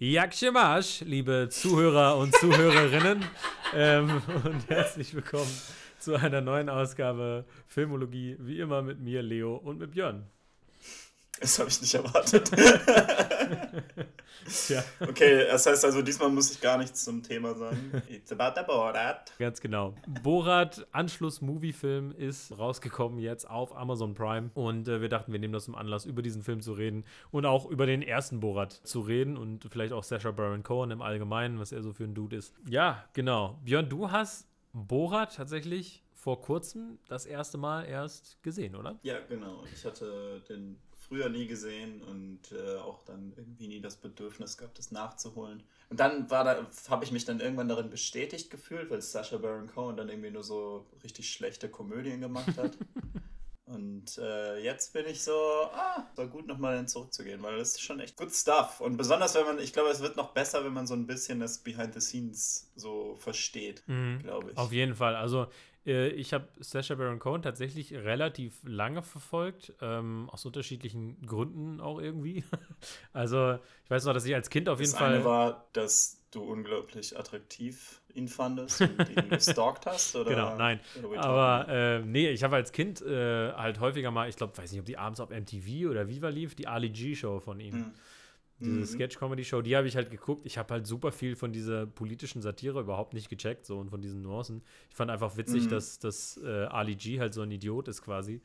Jakschemasch, liebe Zuhörer und Zuhörerinnen. ähm, und herzlich willkommen zu einer neuen Ausgabe Filmologie, wie immer mit mir, Leo, und mit Björn. Das habe ich nicht erwartet. ja. Okay, das heißt also, diesmal muss ich gar nichts zum Thema sagen. It's about the Borat. Ganz genau. Borat Anschluss-Movie-Film ist rausgekommen jetzt auf Amazon Prime und äh, wir dachten, wir nehmen das zum Anlass, über diesen Film zu reden und auch über den ersten Borat zu reden und vielleicht auch Sacha Baron Cohen im Allgemeinen, was er so für ein Dude ist. Ja, genau. Björn, du hast Borat tatsächlich vor kurzem das erste Mal erst gesehen, oder? Ja, genau. Ich hatte den früher nie gesehen und äh, auch dann irgendwie nie das Bedürfnis gehabt, das nachzuholen. Und dann war da, habe ich mich dann irgendwann darin bestätigt gefühlt, weil Sacha Baron Cohen dann irgendwie nur so richtig schlechte Komödien gemacht hat. und äh, jetzt bin ich so, ah, war gut nochmal zurückzugehen, weil das ist schon echt good stuff. Und besonders wenn man, ich glaube, es wird noch besser, wenn man so ein bisschen das Behind the Scenes so versteht, mhm, glaube ich. Auf jeden Fall. Also ich habe Sacha Baron Cohen tatsächlich relativ lange verfolgt, ähm, aus unterschiedlichen Gründen auch irgendwie. also ich weiß noch, dass ich als Kind auf jeden das Fall. Das eine war, dass du unglaublich attraktiv ihn fandest und ihn gestalkt hast? Oder? Genau, nein. Aber äh, nee, ich habe als Kind äh, halt häufiger mal, ich glaube, weiß nicht, ob die abends auf MTV oder Viva lief, die Ali G-Show von ihm. Hm. Diese mhm. Sketch-Comedy-Show, die habe ich halt geguckt. Ich habe halt super viel von dieser politischen Satire überhaupt nicht gecheckt, so und von diesen Nuancen. Ich fand einfach witzig, mhm. dass, dass äh, Ali G halt so ein Idiot ist quasi.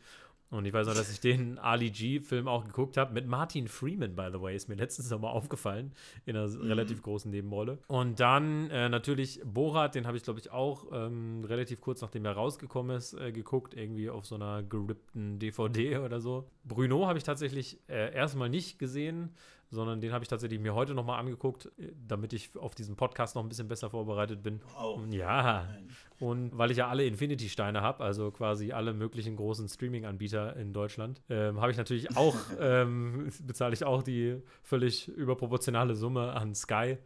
Und ich weiß noch, dass ich den Ali G-Film auch geguckt habe, mit Martin Freeman, by the way, ist mir letztens nochmal aufgefallen, in einer mhm. relativ großen Nebenrolle. Und dann äh, natürlich Borat, den habe ich, glaube ich, auch ähm, relativ kurz nachdem er rausgekommen ist, äh, geguckt, irgendwie auf so einer gerippten DVD oder so. Bruno habe ich tatsächlich äh, erstmal nicht gesehen, sondern den habe ich tatsächlich mir heute nochmal angeguckt, äh, damit ich auf diesen Podcast noch ein bisschen besser vorbereitet bin. Wow. Ja. Und weil ich ja alle Infinity-Steine habe, also quasi alle möglichen großen Streaming-Anbieter in Deutschland, ähm, habe ich natürlich auch, ähm, bezahle ich auch die völlig überproportionale Summe an Sky,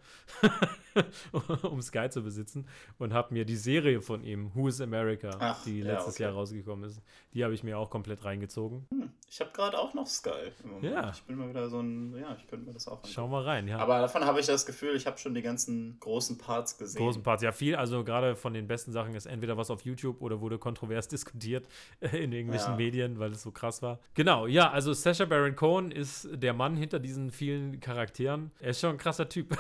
um Sky zu besitzen und habe mir die Serie von ihm, Who is America, Ach, die letztes ja, okay. Jahr rausgekommen ist, die habe ich mir auch komplett reingezogen. Hm, ich habe gerade auch noch Sky. Ja. Ich bin mal wieder so ein, ja, ich könnte mir das auch anschauen. Schau mal rein, ja. Aber davon habe ich das Gefühl, ich habe schon die ganzen großen Parts gesehen. Großen Parts, ja viel, also gerade von den besten Sachen ist entweder was auf YouTube oder wurde kontrovers diskutiert in irgendwelchen ja. Medien, weil es so krass war. Genau, ja, also Sacha Baron Cohen ist der Mann hinter diesen vielen Charakteren. Er ist schon ein krasser Typ.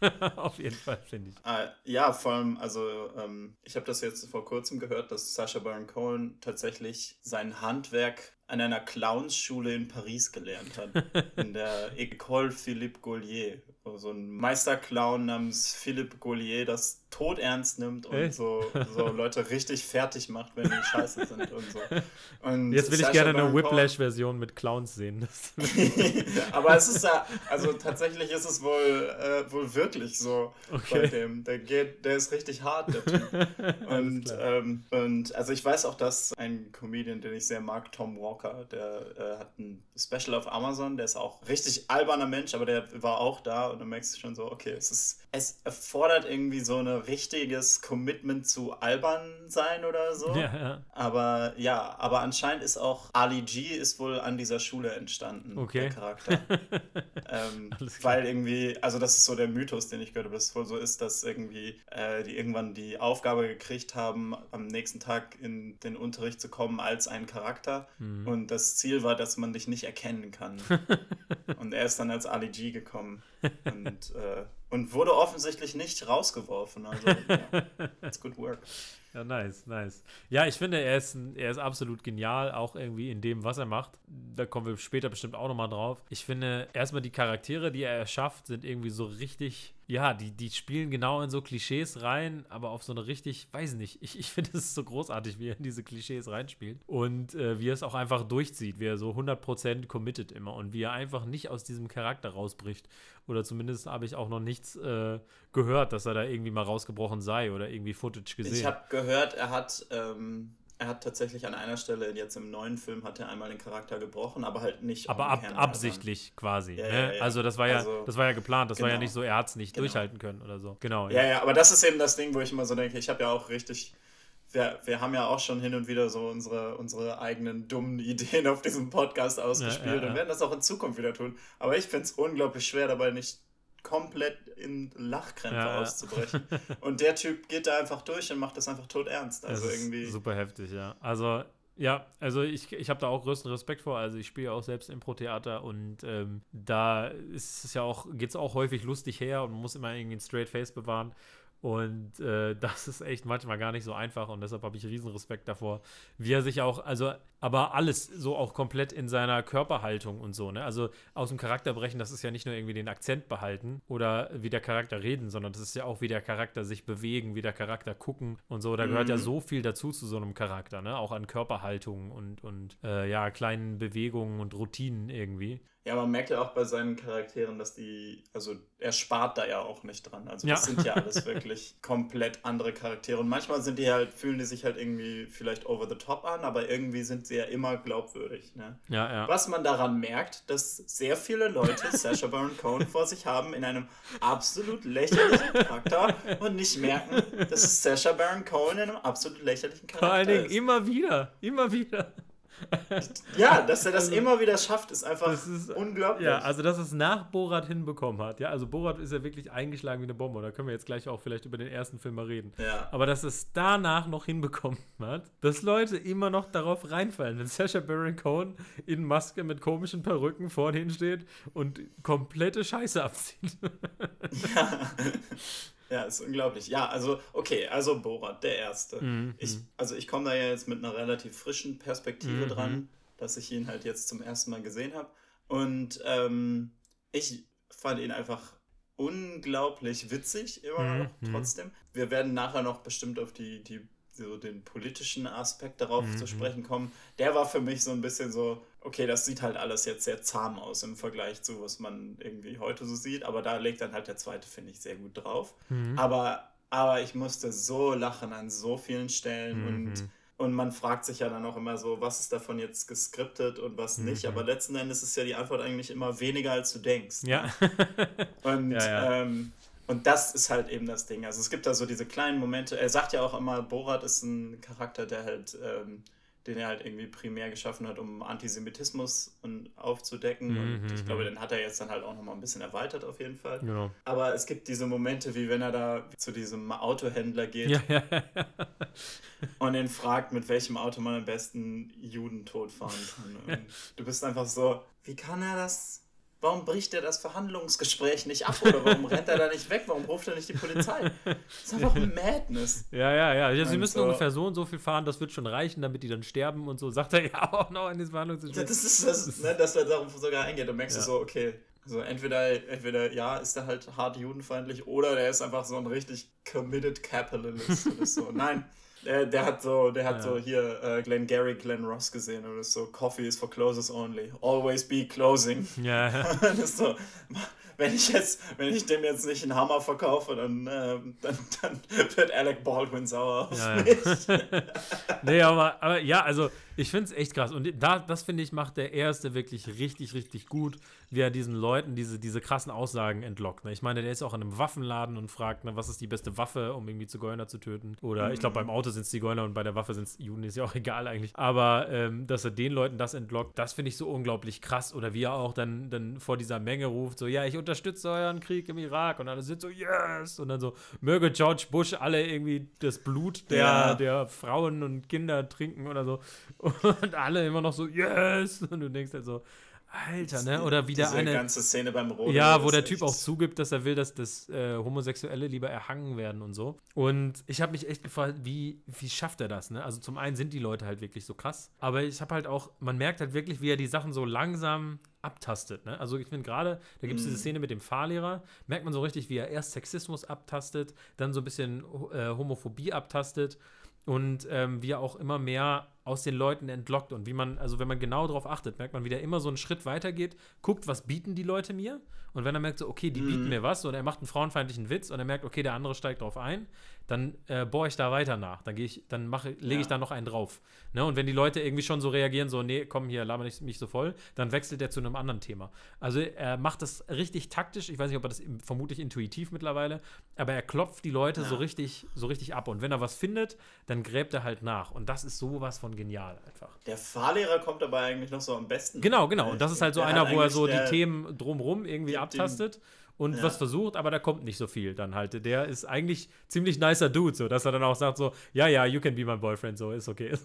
Auf jeden Fall, finde ich. Ah, ja, vor allem, also ähm, ich habe das jetzt vor kurzem gehört, dass Sacha Baron Cohen tatsächlich sein Handwerk an einer Clownsschule in Paris gelernt hat. in der École Philippe Gaulier. So ein Meisterclown namens Philippe Gaulier, das tot ernst nimmt und so, so Leute richtig fertig macht, wenn die scheiße sind und so. Und Jetzt will ich gerne eine Whiplash-Version mit Clowns sehen. Aber es ist ja, also tatsächlich ist es wohl, äh, wohl wirklich so okay. bei dem. Der geht, der ist richtig hart, der Typ. Und, ähm, und also ich weiß auch, dass ein Comedian, den ich sehr mag, Tom Walker, der äh, hat ein Special auf Amazon, der ist auch richtig alberner Mensch, aber der war auch da und du merkst schon so, okay, es ist, es erfordert irgendwie so eine richtiges Commitment zu albern sein oder so. Ja, ja. Aber ja, aber anscheinend ist auch Ali G ist wohl an dieser Schule entstanden, okay. der Charakter. ähm, weil irgendwie, also das ist so der Mythos, den ich gehört habe, dass es wohl so ist, dass irgendwie äh, die irgendwann die Aufgabe gekriegt haben, am nächsten Tag in den Unterricht zu kommen als ein Charakter. Mhm. Und das Ziel war, dass man dich nicht erkennen kann. und er ist dann als Ali G gekommen. Und äh, und wurde offensichtlich nicht rausgeworfen. Also, ja, that's good work. Ja, nice, nice. Ja, ich finde, er ist, er ist absolut genial, auch irgendwie in dem, was er macht. Da kommen wir später bestimmt auch nochmal drauf. Ich finde, erstmal die Charaktere, die er erschafft, sind irgendwie so richtig ja, die, die spielen genau in so Klischees rein, aber auf so eine richtig, weiß nicht, ich, ich finde es so großartig, wie er in diese Klischees reinspielt und äh, wie er es auch einfach durchzieht, wie er so 100% committed immer und wie er einfach nicht aus diesem Charakter rausbricht. Oder zumindest habe ich auch noch nichts äh, gehört, dass er da irgendwie mal rausgebrochen sei oder irgendwie Footage gesehen. Ich habe gehört, er hat ähm, er hat tatsächlich an einer Stelle, jetzt im neuen Film, hat er einmal den Charakter gebrochen, aber halt nicht. Aber ab, absichtlich quasi. Ja, ne? ja, ja. Also das war ja, also, das war ja geplant. Das genau. war ja genau. nicht so, er hat es nicht genau. durchhalten können oder so. Genau. Ja, ja, aber das ist eben das Ding, wo ich immer so denke, ich habe ja auch richtig. Wir, wir haben ja auch schon hin und wieder so unsere, unsere eigenen dummen Ideen auf diesem Podcast ausgespielt und werden das auch in Zukunft wieder tun. Aber ich finde es unglaublich schwer, dabei nicht komplett in Lachkrämpfe ja, auszubrechen. und der Typ geht da einfach durch und macht das einfach tot ernst. Also irgendwie. Super heftig, ja. Also ja, also ich, ich habe da auch größten Respekt vor. Also ich spiele auch selbst Impro-Theater und ähm, da ist es ja auch, geht es auch häufig lustig her und man muss immer irgendwie ein Straight Face bewahren. Und äh, das ist echt manchmal gar nicht so einfach und deshalb habe ich riesen Respekt davor, wie er sich auch, also, aber alles so auch komplett in seiner Körperhaltung und so, ne? Also aus dem Charakter brechen, das ist ja nicht nur irgendwie den Akzent behalten oder wie der Charakter reden, sondern das ist ja auch, wie der Charakter sich bewegen, wie der Charakter gucken und so. Da gehört mhm. ja so viel dazu zu so einem Charakter, ne? Auch an Körperhaltung und, und äh, ja, kleinen Bewegungen und Routinen irgendwie. Ja, man merkt ja auch bei seinen Charakteren, dass die, also er spart da ja auch nicht dran. Also das ja. sind ja alles wirklich komplett andere Charaktere. Und manchmal sind die halt, fühlen die sich halt irgendwie vielleicht over the top an, aber irgendwie sind sie ja immer glaubwürdig. Ne? Ja, ja. Was man daran merkt, dass sehr viele Leute Sacha Baron Cohen vor sich haben in einem absolut lächerlichen Charakter und nicht merken, dass es Sacha Baron Cohen in einem absolut lächerlichen Charakter ist. Vor allen Dingen ist. immer wieder, immer wieder. ja, dass er das also, immer wieder schafft, ist einfach ist, unglaublich. Ja, also dass es nach Borat hinbekommen hat. Ja, also Borat ist ja wirklich eingeschlagen wie eine Bombe. Da können wir jetzt gleich auch vielleicht über den ersten Film mal reden. Ja. Aber dass es danach noch hinbekommen hat, dass Leute immer noch darauf reinfallen, wenn Sacha Baron Cohen in Maske mit komischen Perücken vorne hinsteht und komplette Scheiße abzieht. ja. Ja, ist unglaublich. Ja, also, okay, also Borat, der Erste. Mhm. Ich, also ich komme da ja jetzt mit einer relativ frischen Perspektive mhm. dran, dass ich ihn halt jetzt zum ersten Mal gesehen habe. Und ähm, ich fand ihn einfach unglaublich witzig, immer mhm. noch trotzdem. Wir werden nachher noch bestimmt auf die, die so den politischen Aspekt darauf mhm. zu sprechen kommen, der war für mich so ein bisschen so, okay, das sieht halt alles jetzt sehr zahm aus im Vergleich zu, was man irgendwie heute so sieht, aber da legt dann halt der zweite, finde ich, sehr gut drauf. Mhm. Aber, aber ich musste so lachen an so vielen Stellen mhm. und und man fragt sich ja dann auch immer so, was ist davon jetzt geskriptet und was nicht. Mhm. Aber letzten Endes ist ja die Antwort eigentlich immer weniger, als du denkst. Ja. und ja, ja. Ähm, und das ist halt eben das Ding. Also es gibt da so diese kleinen Momente. Er sagt ja auch immer, Borat ist ein Charakter, der halt, ähm, den er halt irgendwie primär geschaffen hat, um Antisemitismus und aufzudecken. Mhm, und ich mhm, glaube, mhm. den hat er jetzt dann halt auch nochmal ein bisschen erweitert auf jeden Fall. Genau. Aber es gibt diese Momente, wie wenn er da zu diesem Autohändler geht ja, ja, ja. und ihn fragt, mit welchem Auto man am besten Juden totfahren kann. Und du bist einfach so, wie kann er das Warum bricht er das Verhandlungsgespräch nicht ab oder warum rennt er da nicht weg? Warum ruft er nicht die Polizei? Das ist einfach Madness. Ja, ja, ja. ja sie müssen so. ungefähr so und so viel fahren, das wird schon reichen, damit die dann sterben und so. Sagt er ja auch noch in diesem Verhandlungsgespräch. Das ist das, ne, dass er darauf sogar eingeht. Du merkst ja. du so, okay, also entweder, entweder ja, ist er halt hart judenfeindlich oder der ist einfach so ein richtig committed capitalist oder so. Nein. Der, der hat so, der hat ja. so hier äh, Glenn Gary, Glenn Ross gesehen und ist so, Coffee is for closes only. Always be closing. Ja. das ist so, wenn ich jetzt, wenn ich dem jetzt nicht einen Hammer verkaufe, dann, äh, dann, dann wird Alec Baldwin sauer auf ja, mich. nee, aber, aber ja, also ich finde es echt krass. Und da, das finde ich, macht der Erste wirklich richtig, richtig gut, wie er diesen Leuten diese, diese krassen Aussagen entlockt. Ne? Ich meine, der ist auch in einem Waffenladen und fragt, ne, was ist die beste Waffe, um irgendwie Zigeuner zu töten. Oder mhm. ich glaube, beim Auto sind es Zigeuner und bei der Waffe sind es Juden, ist ja auch egal eigentlich. Aber ähm, dass er den Leuten das entlockt, das finde ich so unglaublich krass. Oder wie er auch dann, dann vor dieser Menge ruft, so, ja, ich unterstütze euren Krieg im Irak. Und alle sind so, yes! Und dann so, möge George Bush alle irgendwie das Blut der, ja. der Frauen und Kinder trinken oder so. Und alle immer noch so, yes! Und du denkst halt so, Alter, ne? Oder wie der eine. ganze Szene beim Rodeo. Ja, wo der Typ auch zugibt, dass er will, dass das äh, Homosexuelle lieber erhangen werden und so. Und ich habe mich echt gefragt, wie, wie schafft er das, ne? Also zum einen sind die Leute halt wirklich so krass, aber ich habe halt auch, man merkt halt wirklich, wie er die Sachen so langsam abtastet. Ne? Also ich finde gerade, da gibt es mm. diese mhm. Szene mit dem Fahrlehrer, merkt man so richtig, wie er erst Sexismus abtastet, dann so ein bisschen äh, Homophobie abtastet und ähm, wie er auch immer mehr aus den Leuten entlockt und wie man, also wenn man genau darauf achtet, merkt man, wie der immer so einen Schritt weiter geht, guckt, was bieten die Leute mir und wenn er merkt so, okay, die bieten mhm. mir was und er macht einen frauenfeindlichen Witz und er merkt, okay, der andere steigt drauf ein, dann äh, bohre ich da weiter nach, dann gehe ich, dann mache, lege ja. ich da noch einen drauf. Ne? Und wenn die Leute irgendwie schon so reagieren, so, nee, komm hier, laber nicht mich so voll, dann wechselt er zu einem anderen Thema. Also er macht das richtig taktisch, ich weiß nicht, ob er das vermutlich intuitiv mittlerweile, aber er klopft die Leute ja. so richtig, so richtig ab und wenn er was findet, dann gräbt er halt nach und das ist sowas von genial einfach. Der Fahrlehrer kommt dabei eigentlich noch so am besten. Genau, genau. Und das ist halt so einer, wo er so die Themen drumrum irgendwie abtastet und ja. was versucht, aber da kommt nicht so viel dann halt. Der ist eigentlich ziemlich nicer Dude, so dass er dann auch sagt so, ja, ja, you can be my boyfriend, so ist okay.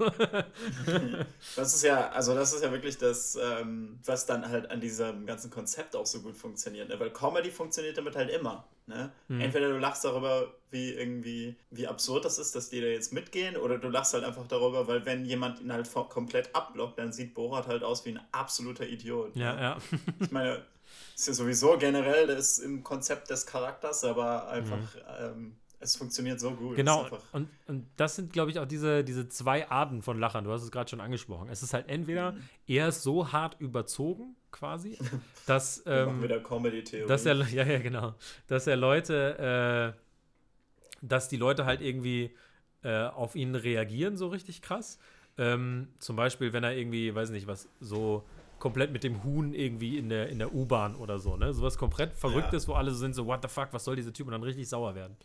das ist ja, also das ist ja wirklich das, ähm, was dann halt an diesem ganzen Konzept auch so gut funktioniert, ne? weil Comedy funktioniert damit halt immer. Ne? Mhm. Entweder du lachst darüber, wie irgendwie, wie absurd das ist, dass die da jetzt mitgehen, oder du lachst halt einfach darüber, weil wenn jemand ihn halt komplett abblockt, dann sieht Borat halt aus wie ein absoluter Idiot. Ja, ne? ja. Ich meine, ist ja sowieso generell das im Konzept des Charakters, aber einfach, mhm. ähm, es funktioniert so gut. Genau, und, und das sind, glaube ich, auch diese, diese zwei Arten von Lachern. Du hast es gerade schon angesprochen. Es ist halt entweder mhm. er ist so hart überzogen, quasi, dass. ähm, wieder Comedy-Theorie. Dass er, ja, ja, genau. Dass er Leute, äh, dass die Leute halt irgendwie äh, auf ihn reagieren, so richtig krass. Ähm, zum Beispiel, wenn er irgendwie, weiß nicht, was so komplett mit dem Huhn irgendwie in der, in der U-Bahn oder so, ne? Sowas komplett Verrücktes, ja. wo alle so sind, so, what the fuck, was soll dieser Typ und dann richtig sauer werden.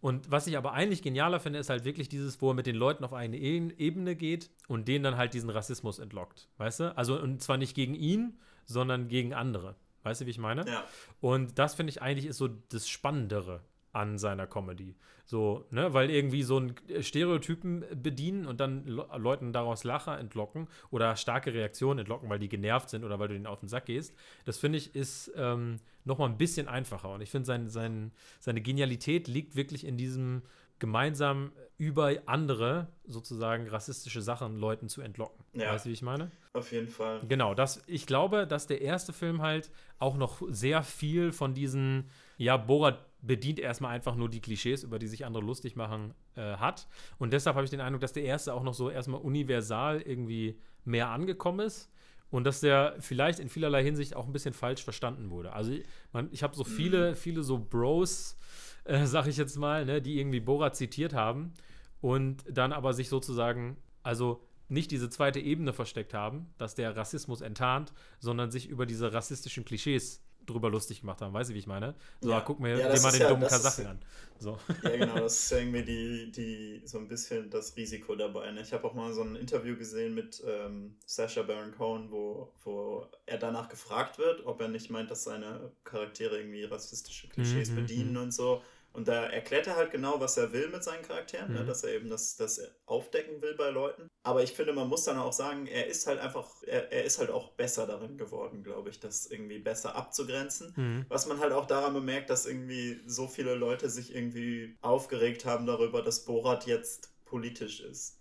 Und was ich aber eigentlich genialer finde, ist halt wirklich dieses, wo er mit den Leuten auf eine e Ebene geht und denen dann halt diesen Rassismus entlockt. Weißt du? Also, und zwar nicht gegen ihn, sondern gegen andere. Weißt du, wie ich meine? Ja. Und das finde ich eigentlich ist so das Spannendere an seiner Comedy. So, ne, weil irgendwie so ein Stereotypen bedienen und dann Le Leuten daraus Lacher entlocken oder starke Reaktionen entlocken, weil die genervt sind oder weil du ihnen auf den Sack gehst. Das finde ich ist ähm, nochmal ein bisschen einfacher. Und ich finde, sein, sein, seine Genialität liegt wirklich in diesem gemeinsam über andere sozusagen rassistische Sachen Leuten zu entlocken. Ja. Weißt du, wie ich meine? Auf jeden Fall. Genau, das, ich glaube, dass der erste Film halt auch noch sehr viel von diesen, ja, Borat bedient erstmal einfach nur die Klischees, über die sich andere lustig machen, äh, hat. Und deshalb habe ich den Eindruck, dass der erste auch noch so erstmal universal irgendwie mehr angekommen ist und dass der vielleicht in vielerlei Hinsicht auch ein bisschen falsch verstanden wurde. Also man, ich habe so viele, mhm. viele so Bros, äh, sag ich jetzt mal, ne, die irgendwie Borat zitiert haben und dann aber sich sozusagen, also nicht diese zweite Ebene versteckt haben, dass der Rassismus enttarnt, sondern sich über diese rassistischen Klischees drüber lustig gemacht haben. Weißt du, wie ich meine? So, ja. guck mir ja, mal den ja, dummen Kasachen an. So. Ja, genau, das ist irgendwie die, die, so ein bisschen das Risiko dabei. Ne? Ich habe auch mal so ein Interview gesehen mit ähm, Sasha Baron Cohen, wo, wo er danach gefragt wird, ob er nicht meint, dass seine Charaktere irgendwie rassistische Klischees mhm, bedienen mhm. und so. Und da erklärt er halt genau, was er will mit seinen Charakteren, ne? mhm. ne? dass er eben das, das aufdecken will bei Leuten. Aber ich finde, man muss dann auch sagen, er ist halt einfach, er, er ist halt auch besser darin geworden, glaube ich, das irgendwie besser abzugrenzen. Mhm. Was man halt auch daran bemerkt, dass irgendwie so viele Leute sich irgendwie aufgeregt haben darüber, dass Borat jetzt politisch ist.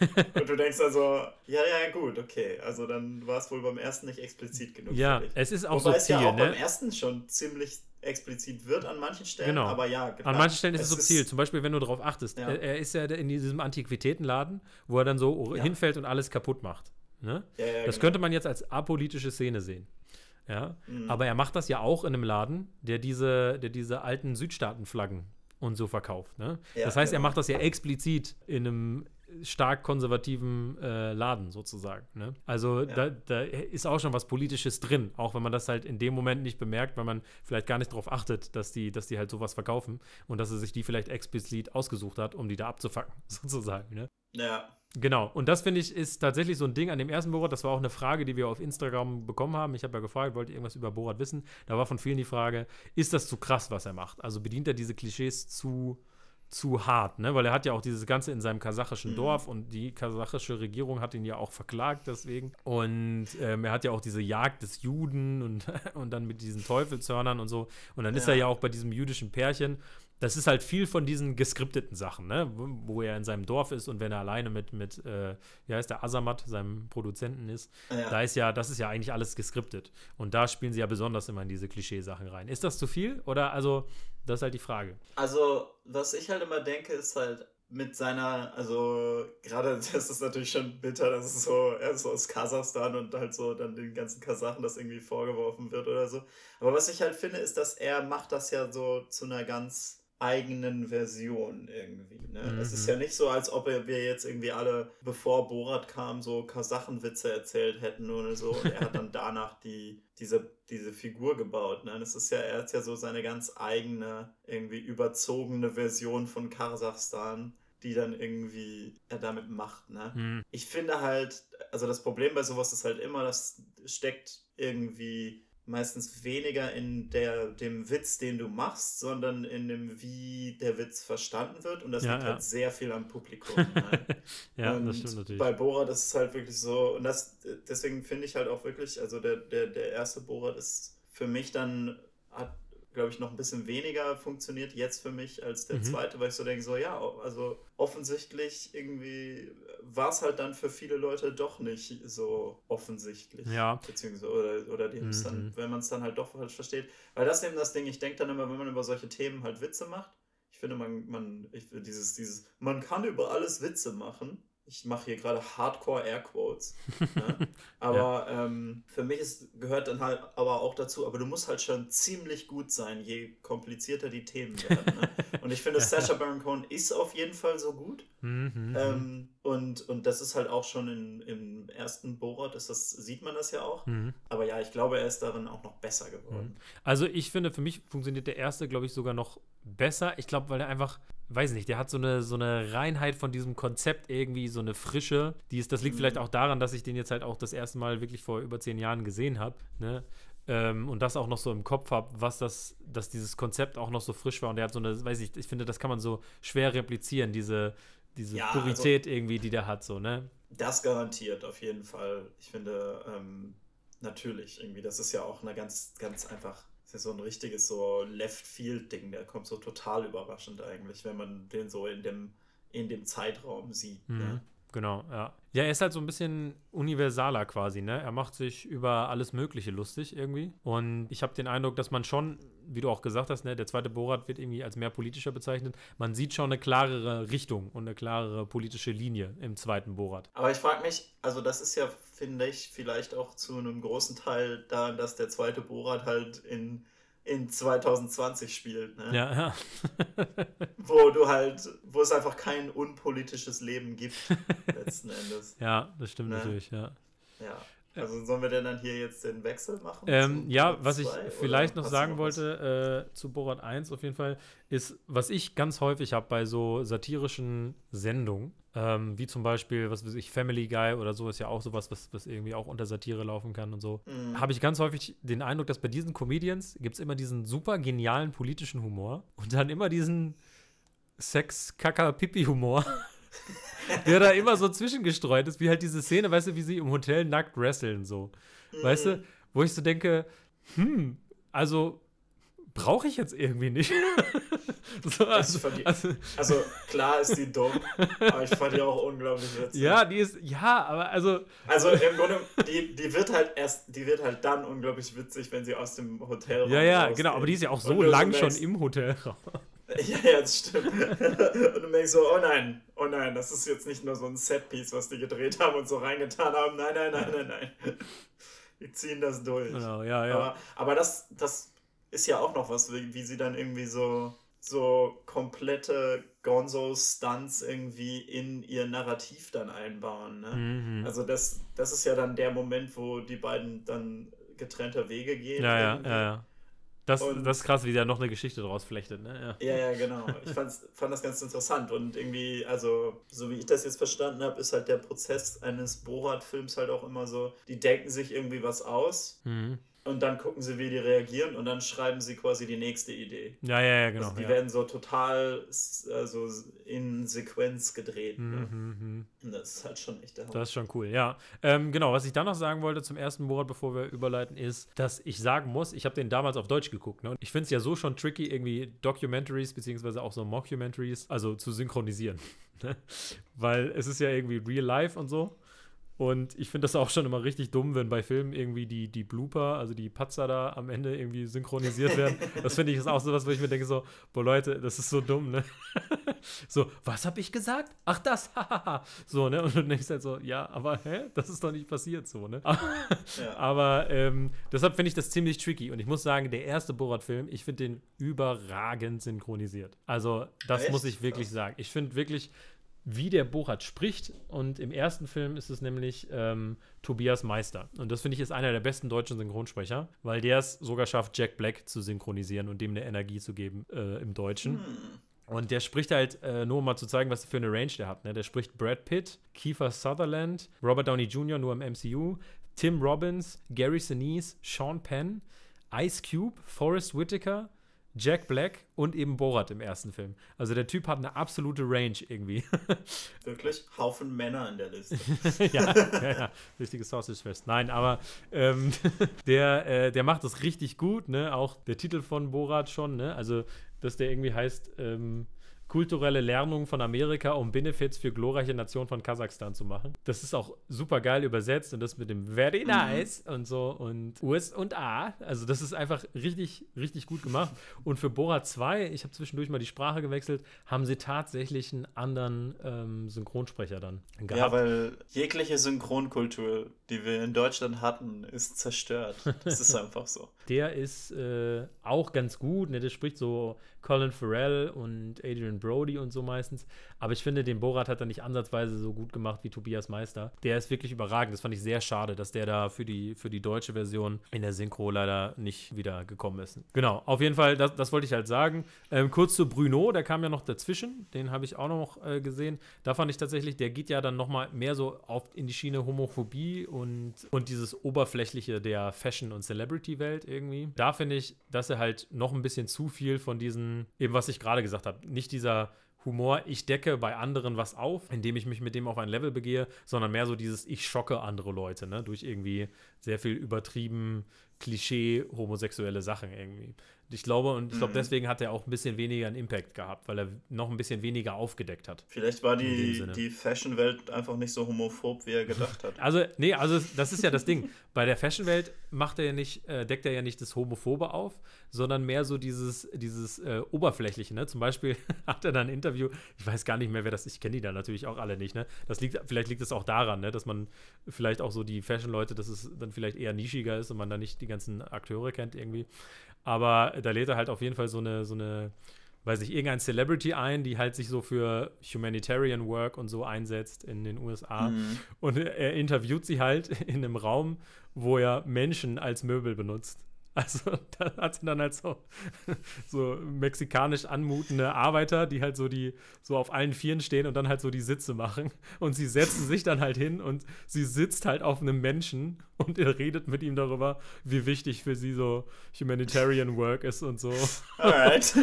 und du denkst also, ja, ja, gut, okay. Also dann war es wohl beim ersten nicht explizit genug. Ja, es ist auch Wobei subtil, es ja auch ne? beim ersten schon ziemlich explizit wird an manchen Stellen, genau. aber ja. Klar, an manchen Stellen ist es subtil. Ist, Zum Beispiel, wenn du darauf achtest. Ja. Er, er, ist ja in diesem Antiquitätenladen, wo er dann so ja. hinfällt und alles kaputt macht. Ne? Ja, das genau. könnte man jetzt als apolitische Szene sehen. Ja, mhm. aber er macht das ja auch in einem Laden, der diese, der diese alten Südstaatenflaggen und so verkauft. Ne? das heißt, genau. er macht das ja explizit in einem stark konservativen äh, Laden sozusagen. Ne? Also ja. da, da, ist auch schon was Politisches drin, auch wenn man das halt in dem Moment nicht bemerkt, weil man vielleicht gar nicht darauf achtet, dass die, dass die halt sowas verkaufen und dass er sich die vielleicht explizit ausgesucht hat, um die da abzufacken, sozusagen. Ne? Ja. Genau, und das finde ich ist tatsächlich so ein Ding an dem ersten Borat. Das war auch eine Frage, die wir auf Instagram bekommen haben. Ich habe ja gefragt, wollt ihr irgendwas über Borat wissen? Da war von vielen die Frage, ist das zu krass, was er macht? Also bedient er diese Klischees zu zu hart, ne? Weil er hat ja auch dieses Ganze in seinem kasachischen mhm. Dorf und die kasachische Regierung hat ihn ja auch verklagt deswegen. Und ähm, er hat ja auch diese Jagd des Juden und, und dann mit diesen Teufelshörnern und so. Und dann ja. ist er ja auch bei diesem jüdischen Pärchen. Das ist halt viel von diesen geskripteten Sachen, ne? Wo er in seinem Dorf ist und wenn er alleine mit, mit äh, wie heißt der, Azamat, seinem Produzenten ist, ja. da ist ja, das ist ja eigentlich alles geskriptet. Und da spielen sie ja besonders immer in diese Klischeesachen rein. Ist das zu viel? Oder also das ist halt die Frage. Also, was ich halt immer denke, ist halt mit seiner, also gerade das ist natürlich schon bitter, dass es so, er ist so aus Kasachstan und halt so dann den ganzen Kasachen das irgendwie vorgeworfen wird oder so. Aber was ich halt finde, ist, dass er macht das ja so zu einer ganz eigenen Version irgendwie. Ne? Mhm. Es ist ja nicht so, als ob wir jetzt irgendwie alle, bevor Borat kam, so Kasachenwitze erzählt hätten oder so. Und er hat dann danach die, diese, diese Figur gebaut. Ne? Das ist ja, er hat ja so seine ganz eigene, irgendwie überzogene Version von Kasachstan die dann irgendwie er damit macht. Ne? Mhm. Ich finde halt, also das Problem bei sowas ist halt immer, das steckt irgendwie meistens weniger in der, dem Witz, den du machst, sondern in dem, wie der Witz verstanden wird. Und das ja, liegt ja. halt sehr viel am Publikum. Ne? ja, und das stimmt natürlich. Bei Borat ist es halt wirklich so, und das, deswegen finde ich halt auch wirklich, also der, der, der erste Borat ist für mich dann, hat glaube ich, noch ein bisschen weniger funktioniert jetzt für mich als der mhm. zweite, weil ich so denke, so ja, also offensichtlich irgendwie war es halt dann für viele Leute doch nicht so offensichtlich. Ja. Beziehungsweise, oder, oder dem mhm. dann, wenn man es dann halt doch falsch versteht. Weil das ist eben das Ding, ich denke dann immer, wenn man über solche Themen halt Witze macht, ich finde, man, man, ich, dieses, dieses, man kann über alles Witze machen ich mache hier gerade Hardcore Airquotes. ne? Aber ja. ähm, für mich ist, gehört dann halt aber auch dazu, aber du musst halt schon ziemlich gut sein, je komplizierter die Themen werden. Ne? Und ich finde, Sacha Baron Cohen ist auf jeden Fall so gut. Mhm, mhm, ähm, und, und das ist halt auch schon in, im ersten Borat, ist das, sieht man das ja auch. Mhm. Aber ja, ich glaube, er ist darin auch noch besser geworden. Mhm. Also ich finde, für mich funktioniert der erste, glaube ich, sogar noch besser. Ich glaube, weil er einfach weiß nicht, der hat so eine, so eine Reinheit von diesem Konzept irgendwie, so eine Frische. Die ist, das liegt mhm. vielleicht auch daran, dass ich den jetzt halt auch das erste Mal wirklich vor über zehn Jahren gesehen habe. Ne? Ähm, und das auch noch so im Kopf habe, was das, dass dieses Konzept auch noch so frisch war. Und der hat so eine, weiß ich, ich finde, das kann man so schwer replizieren, diese, diese ja, Purität also, irgendwie, die der hat, so, ne? Das garantiert auf jeden Fall. Ich finde, ähm, natürlich, irgendwie, das ist ja auch eine ganz, ganz einfach ist so ein richtiges so Left-Field-Ding. Der kommt so total überraschend eigentlich, wenn man den so in dem, in dem Zeitraum sieht. Mhm. Ne? Genau, ja. Ja, er ist halt so ein bisschen universaler quasi, ne? Er macht sich über alles Mögliche lustig irgendwie. Und ich habe den Eindruck, dass man schon, wie du auch gesagt hast, ne, der zweite Borat wird irgendwie als mehr politischer bezeichnet. Man sieht schon eine klarere Richtung und eine klarere politische Linie im zweiten Borat. Aber ich frage mich, also das ist ja, finde ich, vielleicht auch zu einem großen Teil daran, dass der zweite Borat halt in in 2020 spielt. Ne? Ja, ja. wo du halt, wo es einfach kein unpolitisches Leben gibt, letzten Endes. Ja, das stimmt ne? natürlich, ja. Ja. Also sollen wir denn dann hier jetzt den Wechsel machen? Ähm, ja, was ich vielleicht noch sagen wollte äh, zu Borat 1 auf jeden Fall, ist, was ich ganz häufig habe bei so satirischen Sendungen, ähm, wie zum Beispiel, was weiß ich, Family Guy oder so ist ja auch sowas, was, was irgendwie auch unter Satire laufen kann und so. Mhm. Habe ich ganz häufig den Eindruck, dass bei diesen Comedians gibt es immer diesen super genialen politischen Humor und dann immer diesen Sex-Kaka-Pipi-Humor. der da immer so zwischengestreut ist, wie halt diese Szene, weißt du, wie sie im Hotel nackt wresteln, so. Mhm. Weißt du, wo ich so denke, hm, also brauche ich jetzt irgendwie nicht. so, also, also, also, klar ist die dumm, aber ich fand die auch unglaublich witzig. Ja, die ist, ja, aber also. Also im Grunde, die, die wird halt erst, die wird halt dann unglaublich witzig, wenn sie aus dem Hotel Ja, ja, genau, aber die ist ja auch so lang schon im Hotelraum. Ja, ja, das stimmt. und du denkst so, oh nein, oh nein, das ist jetzt nicht nur so ein Setpiece, was die gedreht haben und so reingetan haben. Nein, nein, nein, nein, nein. Die ziehen das durch. Genau, ja, ja. Aber, aber das, das ist ja auch noch was, wie, wie sie dann irgendwie so, so komplette Gonzo-Stunts irgendwie in ihr Narrativ dann einbauen. Ne? Mhm. Also das, das ist ja dann der Moment, wo die beiden dann getrennter Wege gehen. Ja, ja, ja, ja. Das, das ist krass, wie der noch eine Geschichte daraus flechtet, ne? Ja, ja, ja genau. Ich fand das ganz interessant und irgendwie, also, so wie ich das jetzt verstanden habe, ist halt der Prozess eines Borat-Films halt auch immer so, die denken sich irgendwie was aus. Mhm und dann gucken sie, wie die reagieren und dann schreiben sie quasi die nächste Idee. Ja, ja, ja, genau. Also die ja. werden so total also in Sequenz gedreht. Ne? Mhm, ne? Das ist halt schon echt der Hammer. Das ist schon cool, ja. Ähm, genau, was ich dann noch sagen wollte zum ersten Borat, bevor wir überleiten, ist, dass ich sagen muss, ich habe den damals auf Deutsch geguckt. Ne? Und ich finde es ja so schon tricky, irgendwie Documentaries beziehungsweise auch so Mockumentaries, also zu synchronisieren. Ne? Weil es ist ja irgendwie real life und so. Und ich finde das auch schon immer richtig dumm, wenn bei Filmen irgendwie die, die Blooper, also die Patzer da am Ende irgendwie synchronisiert werden. Das finde ich ist auch so was, wo ich mir denke so, boah Leute, das ist so dumm, ne? so, was habe ich gesagt? Ach das, so, ne? Und du denkst halt so, ja, aber hä? Das ist doch nicht passiert so, ne? ja. Aber ähm, deshalb finde ich das ziemlich tricky. Und ich muss sagen, der erste Borat-Film, ich finde den überragend synchronisiert. Also, das Echt? muss ich wirklich sagen. Ich finde wirklich, wie der Borat spricht. Und im ersten Film ist es nämlich ähm, Tobias Meister. Und das finde ich ist einer der besten deutschen Synchronsprecher, weil der es sogar schafft, Jack Black zu synchronisieren und dem eine Energie zu geben äh, im Deutschen. Und der spricht halt, äh, nur um mal zu zeigen, was für eine Range der hat. Ne? Der spricht Brad Pitt, Kiefer Sutherland, Robert Downey Jr. nur im MCU, Tim Robbins, Gary Sinise, Sean Penn, Ice Cube, Forrest Whitaker, Jack Black und eben Borat im ersten Film. Also der Typ hat eine absolute Range irgendwie. Wirklich? Haufen Männer in der Liste. ja, ja, ja, richtiges Sausage-Fest. Nein, aber ähm, der, äh, der macht das richtig gut, ne? Auch der Titel von Borat schon, ne? Also, dass der irgendwie heißt, ähm, kulturelle Lernung von Amerika, um Benefits für glorreiche Nation von Kasachstan zu machen. Das ist auch super geil übersetzt und das mit dem very mhm. nice mhm. und so und US und A. Also das ist einfach richtig, richtig gut gemacht. Und für Bora 2, ich habe zwischendurch mal die Sprache gewechselt, haben sie tatsächlich einen anderen ähm, Synchronsprecher dann gehabt. Ja, weil jegliche Synchronkultur, die wir in Deutschland hatten, ist zerstört. Das ist einfach so. Der ist äh, auch ganz gut. Ne? Der spricht so Colin Farrell und Adrian Brody und so meistens. Aber ich finde, den Borat hat er nicht ansatzweise so gut gemacht wie Tobias Meister. Der ist wirklich überragend. Das fand ich sehr schade, dass der da für die, für die deutsche Version in der Synchro leider nicht wieder gekommen ist. Genau, auf jeden Fall, das, das wollte ich halt sagen. Ähm, kurz zu Bruno, der kam ja noch dazwischen. Den habe ich auch noch äh, gesehen. Da fand ich tatsächlich, der geht ja dann nochmal mehr so auf, in die Schiene Homophobie und, und dieses Oberflächliche der Fashion- und Celebrity-Welt irgendwie. Da finde ich, dass er halt noch ein bisschen zu viel von diesen, eben was ich gerade gesagt habe, nicht dieser Humor, ich decke bei anderen was auf, indem ich mich mit dem auf ein Level begehe, sondern mehr so dieses, ich schocke andere Leute, ne, durch irgendwie sehr viel übertrieben Klischee homosexuelle Sachen irgendwie. Ich glaube, und ich glaube, mhm. deswegen hat er auch ein bisschen weniger einen Impact gehabt, weil er noch ein bisschen weniger aufgedeckt hat. Vielleicht war die, die Fashion-Welt einfach nicht so homophob, wie er gedacht hat. Also, nee, also das ist ja das Ding. Bei der Fashion-Welt macht er ja nicht, äh, deckt er ja nicht das Homophobe auf, sondern mehr so dieses, dieses äh, Oberflächliche, ne? Zum Beispiel hat er dann ein Interview, ich weiß gar nicht mehr, wer das ist, ich kenne die da natürlich auch alle nicht, ne? Das liegt, vielleicht liegt es auch daran, ne, dass man vielleicht auch so die Fashion-Leute, dass es dann vielleicht eher nischiger ist und man da nicht die ganzen Akteure kennt irgendwie. Aber da lädt er halt auf jeden Fall so eine, so eine, weiß ich, irgendein Celebrity ein, die halt sich so für Humanitarian Work und so einsetzt in den USA. Mhm. Und er interviewt sie halt in einem Raum, wo er Menschen als Möbel benutzt. Also da hat sie dann halt so, so mexikanisch anmutende Arbeiter, die halt so die so auf allen Vieren stehen und dann halt so die Sitze machen. Und sie setzen sich dann halt hin und sie sitzt halt auf einem Menschen und er redet mit ihm darüber, wie wichtig für sie so Humanitarian Work ist und so. Alright.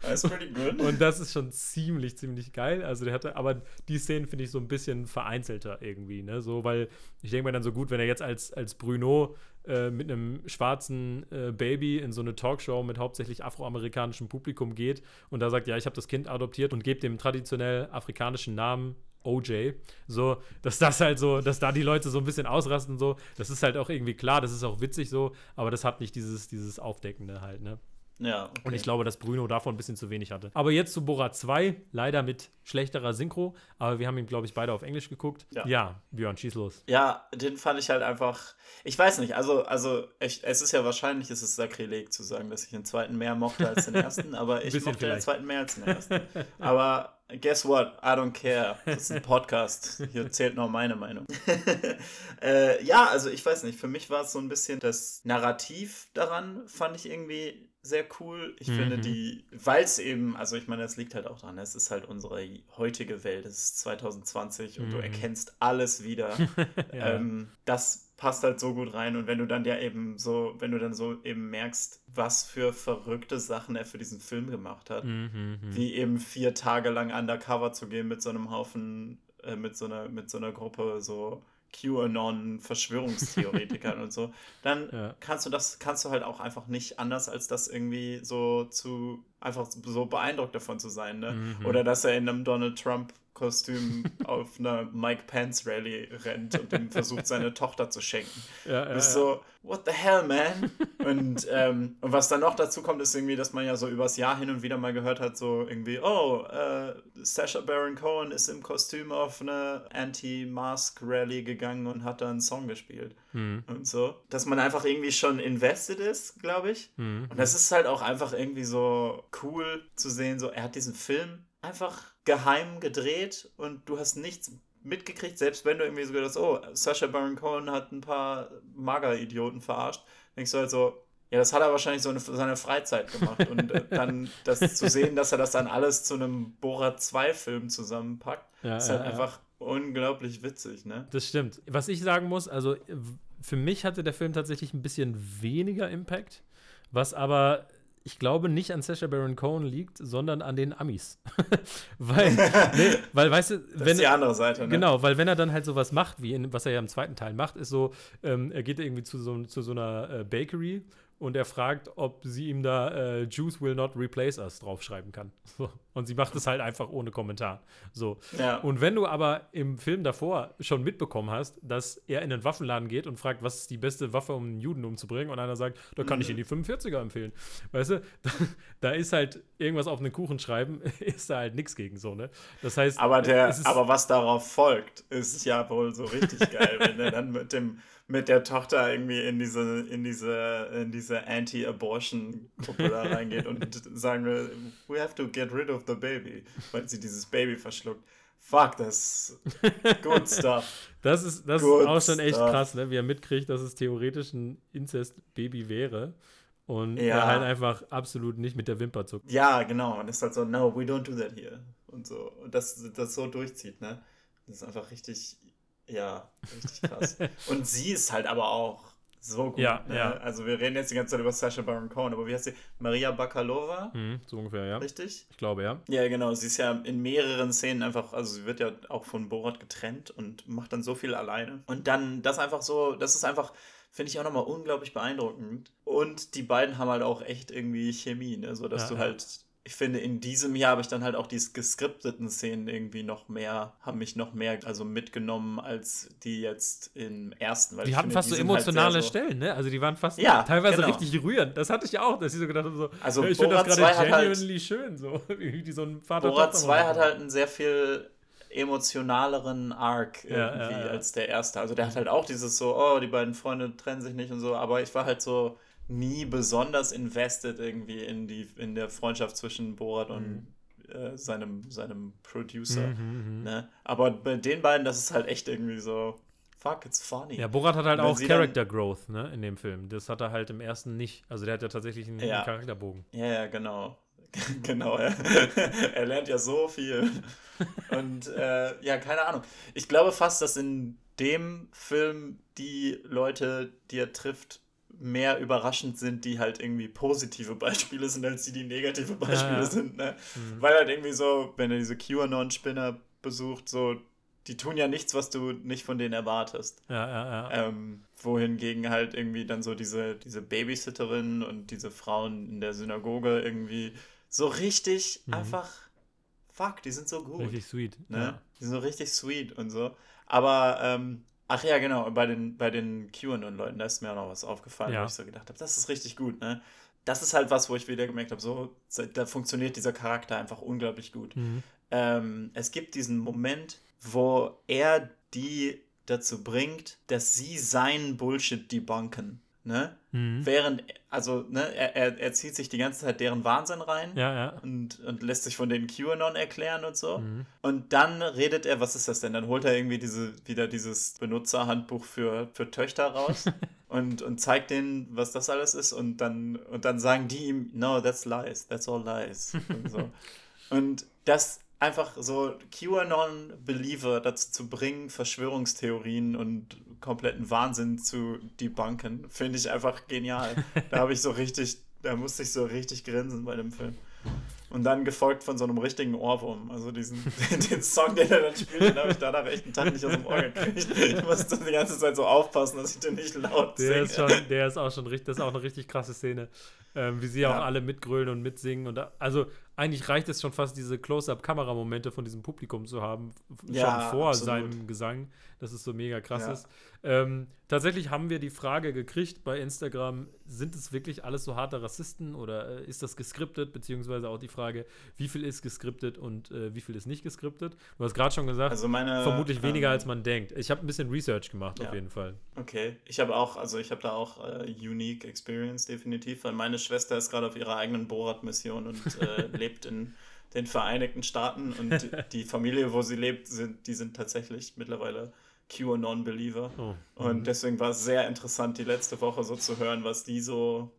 That's pretty good. Und das ist schon ziemlich, ziemlich geil. Also der hatte, aber die Szenen finde ich so ein bisschen vereinzelter irgendwie, ne? So, weil ich denke mir dann so gut, wenn er jetzt als, als Bruno äh, mit einem schwarzen äh, Baby in so eine Talkshow mit hauptsächlich afroamerikanischem Publikum geht und da sagt, ja, ich habe das Kind adoptiert und gebe dem traditionell afrikanischen Namen OJ. So, dass das halt so, dass da die Leute so ein bisschen ausrasten, so, das ist halt auch irgendwie klar, das ist auch witzig so, aber das hat nicht dieses, dieses Aufdeckende halt, ne? Ja. Okay. Und ich glaube, dass Bruno davon ein bisschen zu wenig hatte. Aber jetzt zu Borat 2, leider mit schlechterer Synchro, aber wir haben ihn, glaube ich, beide auf Englisch geguckt. Ja. ja, Björn, schieß los. Ja, den fand ich halt einfach. Ich weiß nicht, also, also ich, es ist ja wahrscheinlich, es ist Sakrileg zu sagen, dass ich den zweiten mehr mochte als den ersten, aber ich mochte vielleicht. den zweiten mehr als den ersten. Aber guess what? I don't care. Das ist ein Podcast. Hier zählt nur meine Meinung. äh, ja, also ich weiß nicht, für mich war es so ein bisschen das Narrativ daran, fand ich irgendwie sehr cool. Ich mhm. finde die, weil es eben, also ich meine, es liegt halt auch dran, es ist halt unsere heutige Welt, es ist 2020 und mhm. du erkennst alles wieder. ja. ähm, das passt halt so gut rein und wenn du dann ja eben so, wenn du dann so eben merkst, was für verrückte Sachen er für diesen Film gemacht hat, mhm, mhm. wie eben vier Tage lang undercover zu gehen mit so einem Haufen, äh, mit so einer, mit so einer Gruppe so QAnon-Verschwörungstheoretikern und so, dann ja. kannst du das, kannst du halt auch einfach nicht anders, als das irgendwie so zu, einfach so beeindruckt davon zu sein, ne? Mhm. Oder dass er in einem Donald Trump Kostüm auf einer Mike Pence Rally rennt und dem versucht, seine Tochter zu schenken. Ja, ja, ist so, what the hell, man? und, ähm, und was dann noch dazu kommt, ist irgendwie, dass man ja so übers Jahr hin und wieder mal gehört hat, so irgendwie, oh, äh, Sasha Baron Cohen ist im Kostüm auf eine Anti-Mask Rally gegangen und hat da einen Song gespielt. Mhm. Und so. Dass man einfach irgendwie schon invested ist, glaube ich. Mhm. Und das ist halt auch einfach irgendwie so cool zu sehen, so, er hat diesen Film einfach geheim gedreht und du hast nichts mitgekriegt, selbst wenn du irgendwie so gedacht hast, oh, Sasha Baron Cohen hat ein paar Mager-Idioten verarscht, denkst du halt so, ja, das hat er wahrscheinlich so eine, seine Freizeit gemacht. Und äh, dann das zu sehen, dass er das dann alles zu einem Borat 2-Film zusammenpackt, ja, ist halt ja, einfach unglaublich witzig, ne? Das stimmt. Was ich sagen muss, also für mich hatte der Film tatsächlich ein bisschen weniger Impact, was aber ich glaube, nicht an Sacha Baron Cohen liegt, sondern an den Amis. weil, nee, weil, weißt du, das ist die andere Seite, ne? Genau, weil wenn er dann halt sowas macht, wie in, was er ja im zweiten Teil macht, ist so, ähm, er geht irgendwie zu so, zu so einer äh, Bakery und er fragt, ob sie ihm da äh, Juice will not replace us draufschreiben kann. So. Und sie macht es halt einfach ohne Kommentar. So. Ja. Und wenn du aber im Film davor schon mitbekommen hast, dass er in den Waffenladen geht und fragt, was ist die beste Waffe, um einen Juden umzubringen, und einer sagt, da kann mhm. ich Ihnen die 45er empfehlen. Weißt du, da, da, ist halt irgendwas auf einen Kuchen schreiben, ist da halt nichts gegen so, ne? Das heißt. Aber, der, aber was darauf folgt, ist ja wohl so richtig geil, wenn er dann mit dem mit der Tochter irgendwie in diese, in diese, in diese Anti-Abortion-Gruppe da reingeht und sagen will, we have to get rid of the baby, weil sie dieses Baby verschluckt. Fuck, das ist good stuff. Das ist, das ist auch schon echt stuff. krass, ne? wie er mitkriegt, dass es theoretisch ein Inzest-Baby wäre. Und ja. er halt einfach absolut nicht mit der Wimper zuckt. Ja, genau. Und ist halt so, no, we don't do that here. Und so. Und das, das so durchzieht, ne? Das ist einfach richtig ja, richtig krass. und sie ist halt aber auch so gut. Ja, ne? ja. Also wir reden jetzt die ganze Zeit über Sasha Baron Cohen, aber wie heißt sie? Maria Bakalova? Mhm, so ungefähr, ja. Richtig? Ich glaube, ja. Ja, genau. Sie ist ja in mehreren Szenen einfach, also sie wird ja auch von Borat getrennt und macht dann so viel alleine. Und dann das einfach so, das ist einfach, finde ich auch nochmal unglaublich beeindruckend. Und die beiden haben halt auch echt irgendwie Chemie, ne? So dass ja, du halt ich finde, in diesem Jahr habe ich dann halt auch die geskripteten Szenen irgendwie noch mehr, haben mich noch mehr also mitgenommen als die jetzt im ersten. Weil die hatten finde, fast die so halt emotionale halt so Stellen, ne? Also die waren fast ja, teilweise genau. richtig rührend. Das hatte ich auch, dass ich so gedacht habe, so, also ich finde das gerade halt genuinely halt, schön, so wie so ein Vater Borat 2 hat halt einen sehr viel emotionaleren Arc irgendwie ja, ja, als der erste. Also der hat halt auch dieses so, oh, die beiden Freunde trennen sich nicht und so, aber ich war halt so nie besonders invested irgendwie in die in der Freundschaft zwischen Borat und mhm. äh, seinem seinem Producer. Mhm, mhm, mhm. ne? Aber bei den beiden, das ist halt echt irgendwie so. Fuck, it's funny. Ja, Borat hat halt auch Character Growth, ne, in dem Film. Das hat er halt im ersten nicht. Also der hat ja tatsächlich einen, ja. Charakterbogen. Ja, ja, genau. genau, ja. er lernt ja so viel. Und äh, ja, keine Ahnung. Ich glaube fast, dass in dem Film die Leute, die er trifft, mehr überraschend sind, die halt irgendwie positive Beispiele sind, als die, die negative Beispiele ja, ja. sind. Ne? Mhm. Weil halt irgendwie so, wenn er diese QAnon-Spinner besucht, so, die tun ja nichts, was du nicht von denen erwartest. Ja, ja, ja. Ähm, wohingegen halt irgendwie dann so diese, diese Babysitterin und diese Frauen in der Synagoge irgendwie so richtig mhm. einfach, fuck, die sind so gut. Richtig sweet. Ne? Ja. Die sind so richtig sweet und so. Aber ähm, Ach ja, genau, bei den, bei den QAnon-Leuten, da ist mir auch noch was aufgefallen, ja. wo ich so gedacht habe, das ist richtig gut, ne? Das ist halt was, wo ich wieder gemerkt habe, so, da funktioniert dieser Charakter einfach unglaublich gut. Mhm. Ähm, es gibt diesen Moment, wo er die dazu bringt, dass sie seinen Bullshit debunken ne? Mhm. Während, also, ne, er, er, er zieht sich die ganze Zeit deren Wahnsinn rein ja, ja. Und, und lässt sich von den QAnon erklären und so. Mhm. Und dann redet er, was ist das denn? Dann holt er irgendwie diese, wieder dieses Benutzerhandbuch für, für Töchter raus und, und zeigt denen, was das alles ist. Und dann, und dann sagen die ihm, no, that's lies, that's all lies. und, so. und das einfach so QAnon-Believer dazu zu bringen, Verschwörungstheorien und kompletten Wahnsinn zu debunken, finde ich einfach genial. da habe ich so richtig, da musste ich so richtig grinsen bei dem Film. Und dann gefolgt von so einem richtigen Ohrwurm. Also diesen den Song, den er dann spielt, den habe ich danach echt einen Tag nicht aus dem Ohr gekriegt. Ich musste die ganze Zeit so aufpassen, dass ich den nicht laut der singe. Ist schon, der ist auch schon richtig, das ist auch eine richtig krasse Szene. Ähm, wie sie ja. auch alle mitgrölen und mitsingen. Und da, also eigentlich reicht es schon fast, diese Close-Up-Kameramomente von diesem Publikum zu haben, ja, schon vor absolut. seinem Gesang, dass es so mega krass ja. ist. Ähm, tatsächlich haben wir die Frage gekriegt bei Instagram, sind es wirklich alles so harte Rassisten oder äh, ist das geskriptet? Beziehungsweise auch die Frage, wie viel ist geskriptet und äh, wie viel ist nicht geskriptet? Du hast gerade schon gesagt, also meine, vermutlich weniger ähm, als man denkt. Ich habe ein bisschen Research gemacht, ja. auf jeden Fall. Okay, ich habe auch, also ich habe da auch äh, Unique Experience definitiv, weil meine Schwester ist gerade auf ihrer eigenen Borat-Mission und äh, lebt in den Vereinigten Staaten und die Familie, wo sie lebt, sind, die sind tatsächlich mittlerweile QAnon-Believer. Oh. Und mhm. deswegen war es sehr interessant, die letzte Woche so zu hören, was die so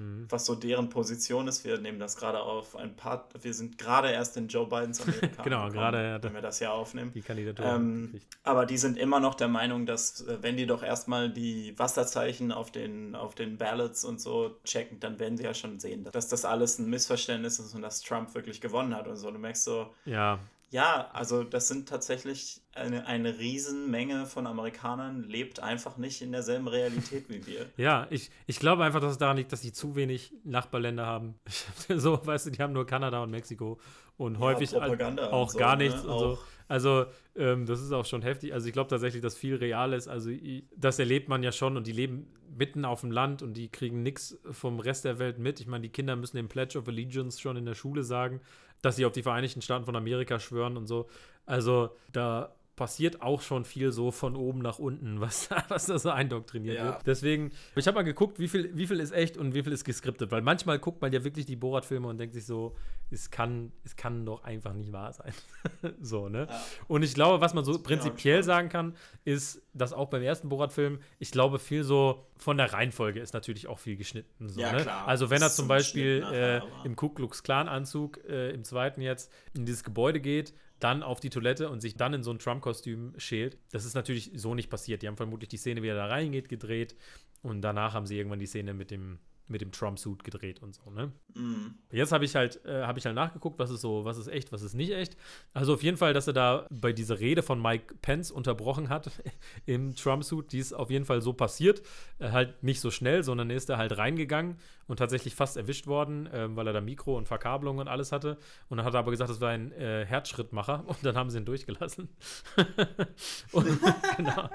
mhm. was so deren Position ist. Wir nehmen das gerade auf ein paar, wir sind gerade erst in Joe Bidens Amerika. genau, gerade, wenn wir das ja aufnehmen. Die Kandidatur. Ähm, aber die sind immer noch der Meinung, dass äh, wenn die doch erstmal die Wasserzeichen auf den, auf den Ballots und so checken, dann werden sie ja schon sehen, dass das alles ein Missverständnis ist und dass Trump wirklich gewonnen hat und so. Du merkst so, ja. Ja, also das sind tatsächlich eine, eine Riesenmenge von Amerikanern lebt einfach nicht in derselben Realität wie wir. Ja, ich, ich glaube einfach, dass es daran liegt, dass sie zu wenig Nachbarländer haben. so, weißt du, die haben nur Kanada und Mexiko und ja, häufig auch so, gar ne? nichts ne? und so. Also, ähm, das ist auch schon heftig. Also, ich glaube tatsächlich, dass viel real ist. Also, das erlebt man ja schon und die leben mitten auf dem Land und die kriegen nichts vom Rest der Welt mit. Ich meine, die Kinder müssen den Pledge of Allegiance schon in der Schule sagen dass sie auf die Vereinigten Staaten von Amerika schwören und so. Also da passiert auch schon viel so von oben nach unten, was, was da so eindoktriniert ja. wird. Deswegen, ich habe mal geguckt, wie viel, wie viel ist echt und wie viel ist geskriptet, weil manchmal guckt man ja wirklich die Borat-Filme und denkt sich so, es kann, es kann doch einfach nicht wahr sein. so, ne? Ja. Und ich glaube, was man so prinzipiell sagen kann, ist, dass auch beim ersten Borat-Film, ich glaube, viel so von der Reihenfolge ist natürlich auch viel geschnitten. So, ja, ne? Also wenn er zum Beispiel nachher, äh, im Ku Klux Klan-Anzug äh, im zweiten jetzt in dieses Gebäude geht, dann auf die Toilette und sich dann in so ein Trump-Kostüm schält. Das ist natürlich so nicht passiert. Die haben vermutlich die Szene, wie er da reingeht, gedreht und danach haben sie irgendwann die Szene mit dem mit dem Trump-Suit gedreht und so, ne? Mm. Jetzt habe ich halt, äh, habe ich halt nachgeguckt, was ist so, was ist echt, was ist nicht echt. Also auf jeden Fall, dass er da bei dieser Rede von Mike Pence unterbrochen hat im Trump-Suit, die ist auf jeden Fall so passiert. Äh, halt nicht so schnell, sondern er ist da halt reingegangen und tatsächlich fast erwischt worden, äh, weil er da Mikro und Verkabelung und alles hatte. Und dann hat er aber gesagt, das war ein äh, Herzschrittmacher und dann haben sie ihn durchgelassen. und, genau.